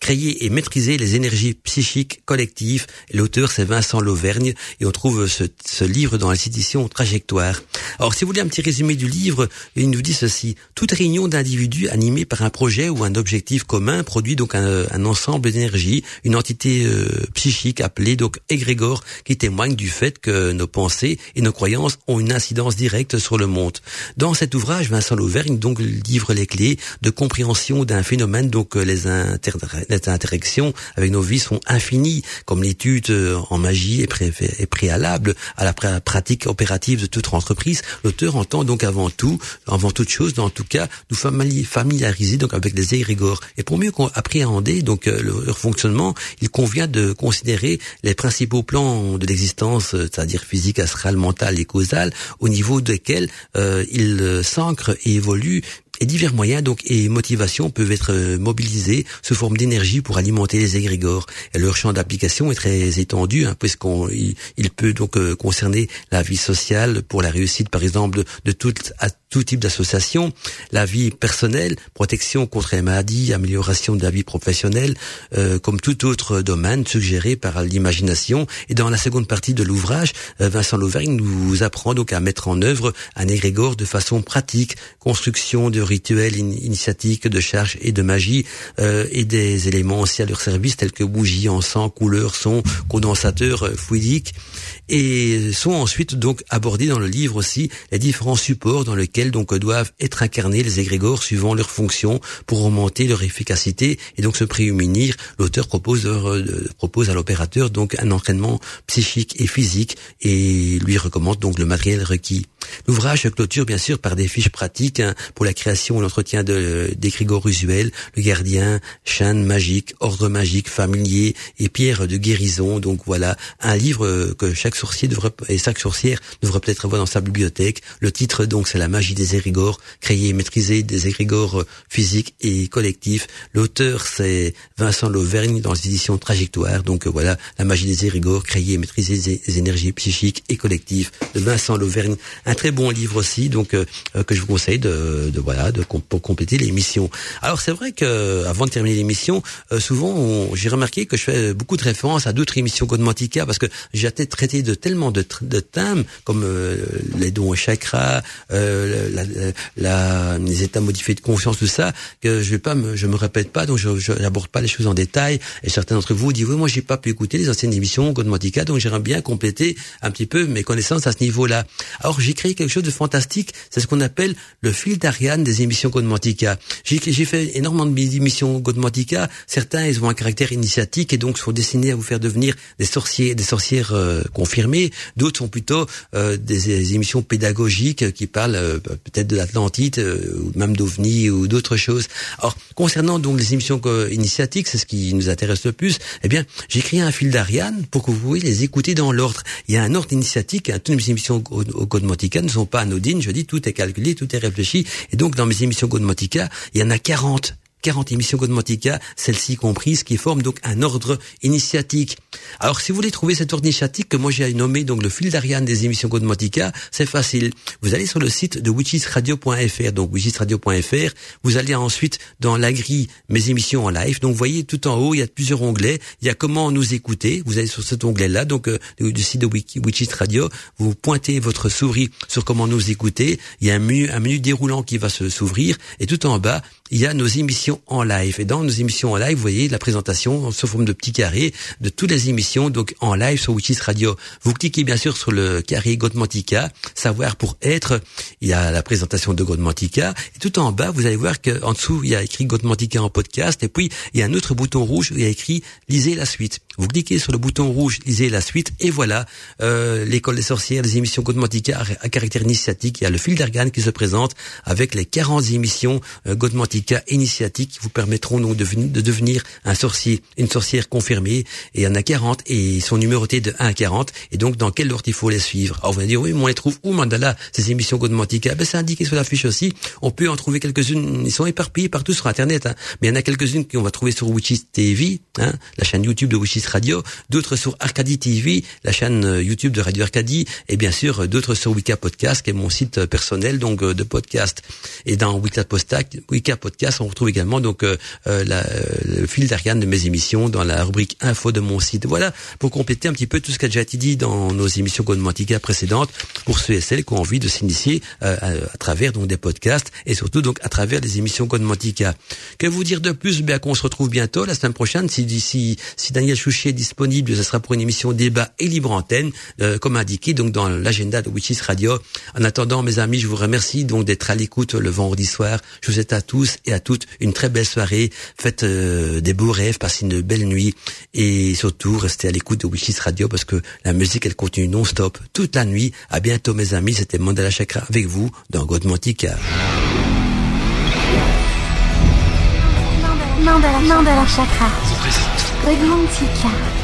créer et maîtriser les énergies psychiques collectif. L'auteur, c'est Vincent Lauvergne, et on trouve ce, ce livre dans la citation Trajectoire. Alors, si vous voulez un petit résumé du livre, il nous dit ceci. Toute réunion d'individus animés par un projet ou un objectif commun produit donc un, un ensemble d'énergie, une entité euh, psychique appelée donc égrégore, qui témoigne du fait que nos pensées et nos croyances ont une incidence directe sur le monde. Dans cet ouvrage, Vincent Lauvergne donc livre les clés de compréhension d'un phénomène, donc euh, les, inter les interactions avec nos vies sont infinies comme l'étude euh, en magie est, préalable à la pratique opérative de toute entreprise, l'auteur entend donc avant tout, avant toute chose, en tout cas, nous familiariser donc avec les égrégores. Et pour mieux appréhender donc euh, leur fonctionnement, il convient de considérer les principaux plans de l'existence, c'est-à-dire physique, astrale, mentale et causale, au niveau desquels euh, ils s'ancrent et évoluent et divers moyens donc et motivations peuvent être euh, mobilisés sous forme d'énergie pour alimenter les égrégores. Et leur champ d'application est très étendu, hein, puisqu'on il, peut donc euh, concerner la vie sociale pour la réussite, par exemple, de toute tout type d'association, la vie personnelle, protection contre les maladies, amélioration de la vie professionnelle, euh, comme tout autre domaine suggéré par l'imagination. Et dans la seconde partie de l'ouvrage, euh, Vincent Lauvergne nous apprend donc à mettre en œuvre un égrégore de façon pratique, construction de rituels initiatiques, de charges et de magie, euh, et des éléments aussi à leur service tels que bougies, encens, couleurs, sons, condensateurs euh, fluidiques, et sont ensuite donc abordés dans le livre aussi les différents supports dans lesquels donc doivent être incarnés les égrégores suivant leur fonction pour augmenter leur efficacité et donc se prémunir. L'auteur propose euh, propose à l'opérateur donc un entraînement psychique et physique et lui recommande donc le matériel requis. L'ouvrage clôture bien sûr par des fiches pratiques hein, pour la création et l'entretien de d'égrégores usuels, le gardien, chaîne magique, ordre magique, familier et pierre de guérison. Donc voilà un livre euh, que chaque sorcier devrait et chaque sorcière devrait peut-être avoir dans sa bibliothèque. Le titre donc c'est la magie des égrégores, créer et maîtriser des égrégores euh, physiques et collectifs. L'auteur c'est Vincent Lauvergne dans les éditions Trajectoire. Donc euh, voilà la magie des égrégores, créer et maîtriser des énergies psychiques et collectives de Vincent Lauvergne. Un très bon livre aussi, donc euh, que je vous conseille de, de voilà de pour compléter l'émission. Alors c'est vrai que avant de terminer l'émission, souvent j'ai remarqué que je fais beaucoup de références à d'autres émissions Godmantica parce que j'ai traité de tellement de, de thèmes comme les dons au chakra, euh, la, la, les états modifiés de conscience, tout ça, que je vais pas me, je me répète pas, donc je n'aborde pas les choses en détail. Et certains d'entre vous disent oui, moi j'ai pas pu écouter les anciennes émissions Godmatica, donc j'aimerais bien compléter un petit peu mes connaissances à ce niveau-là. Alors j'ai créé quelque chose de fantastique, c'est ce qu'on appelle le fil d'Ariane des émissions Godmatica. J'ai fait énormément d'émissions Godmatica. Certains ils ont un caractère initiatique et donc sont destinés à vous faire devenir des sorciers, des sorcières euh, D'autres sont plutôt euh, des, des, émissions pédagogiques qui parlent euh, peut-être de l'Atlantide euh, ou même d'OVNI ou d'autres choses. Alors concernant donc les émissions initiatiques, c'est ce qui nous intéresse le plus. Eh bien, j'ai créé un fil d'Ariane pour que vous puissiez les écouter dans l'ordre. Il y a un ordre initiatique. Hein, toutes mes émissions au, au ne sont pas anodines. Je dis tout est calculé, tout est réfléchi. Et donc dans mes émissions Godmotica, il y en a 40 40 émissions Godmatica, celles-ci comprises, qui forment donc un ordre initiatique. Alors, si vous voulez trouver cet ordre initiatique que moi j'ai nommé donc le fil d'Ariane des émissions Godmatica, c'est facile. Vous allez sur le site de witchesradio.fr, donc witchesradio.fr. Vous allez ensuite dans la grille mes émissions en live. Donc, vous voyez tout en haut, il y a plusieurs onglets. Il y a comment nous écouter. Vous allez sur cet onglet-là, donc euh, du site de Witches Radio. Vous pointez votre souris sur comment nous écouter. Il y a un menu, un menu déroulant qui va se s'ouvrir et tout en bas, il y a nos émissions en live. Et dans nos émissions en live, vous voyez la présentation sous forme de petits carrés de toutes les émissions donc en live sur Witches Radio. Vous cliquez bien sûr sur le carré Godmantica, savoir pour être. Il y a la présentation de Godmantica. Et tout en bas, vous allez voir qu'en dessous, il y a écrit Godmantica en podcast. Et puis, il y a un autre bouton rouge où il y a écrit Lisez la suite. Vous cliquez sur le bouton rouge, lisez la suite, et voilà, euh, l'école des sorcières, les émissions Godmantica à, caractère initiatique. Il y a le fil d'argane qui se présente avec les 40 émissions euh, Godmantica initiatiques qui vous permettront donc de, de, devenir un sorcier, une sorcière confirmée. Et il y en a 40 et ils sont numérotés de 1 à 40. Et donc, dans quel ordre il faut les suivre? Alors, vous allez dire, oui, mais on les trouve où, Mandala, ces émissions Godmantica? Ben, c'est indiqué sur la fiche aussi. On peut en trouver quelques-unes. Ils sont éparpillés partout sur Internet. Hein. Mais il y en a quelques-unes qu'on va trouver sur Witches TV, hein, la chaîne YouTube de Witches Radio, d'autres sur Arcadie TV, la chaîne euh, YouTube de Radio Arcadie, et bien sûr d'autres sur Wicca Podcast, qui est mon site personnel donc euh, de podcast. Et dans Wicca Podcast, Podcast, on retrouve également donc euh, la, le fil d'Ariane de mes émissions dans la rubrique info de mon site. Voilà pour compléter un petit peu tout ce qui a déjà été dit dans nos émissions Godmantica précédentes pour ceux et celles qui ont envie de s'initier à, travers donc des podcasts et surtout donc à travers des émissions Godmantica. Que vous dire de plus? Bien qu'on se retrouve bientôt la semaine prochaine si si, si Daniel Chouchet disponible, ce sera pour une émission débat et libre antenne, euh, comme indiqué donc dans l'agenda de Witches Radio. En attendant, mes amis, je vous remercie donc d'être à l'écoute le vendredi soir. Je vous souhaite à tous et à toutes une très belle soirée. Faites euh, des beaux rêves, passez une belle nuit et surtout restez à l'écoute de Witches Radio parce que la musique elle continue non-stop toute la nuit. À bientôt, mes amis. C'était Mandala Chakra avec vous dans Godmantica. Mandala, Mandala Chakra. Godmantica.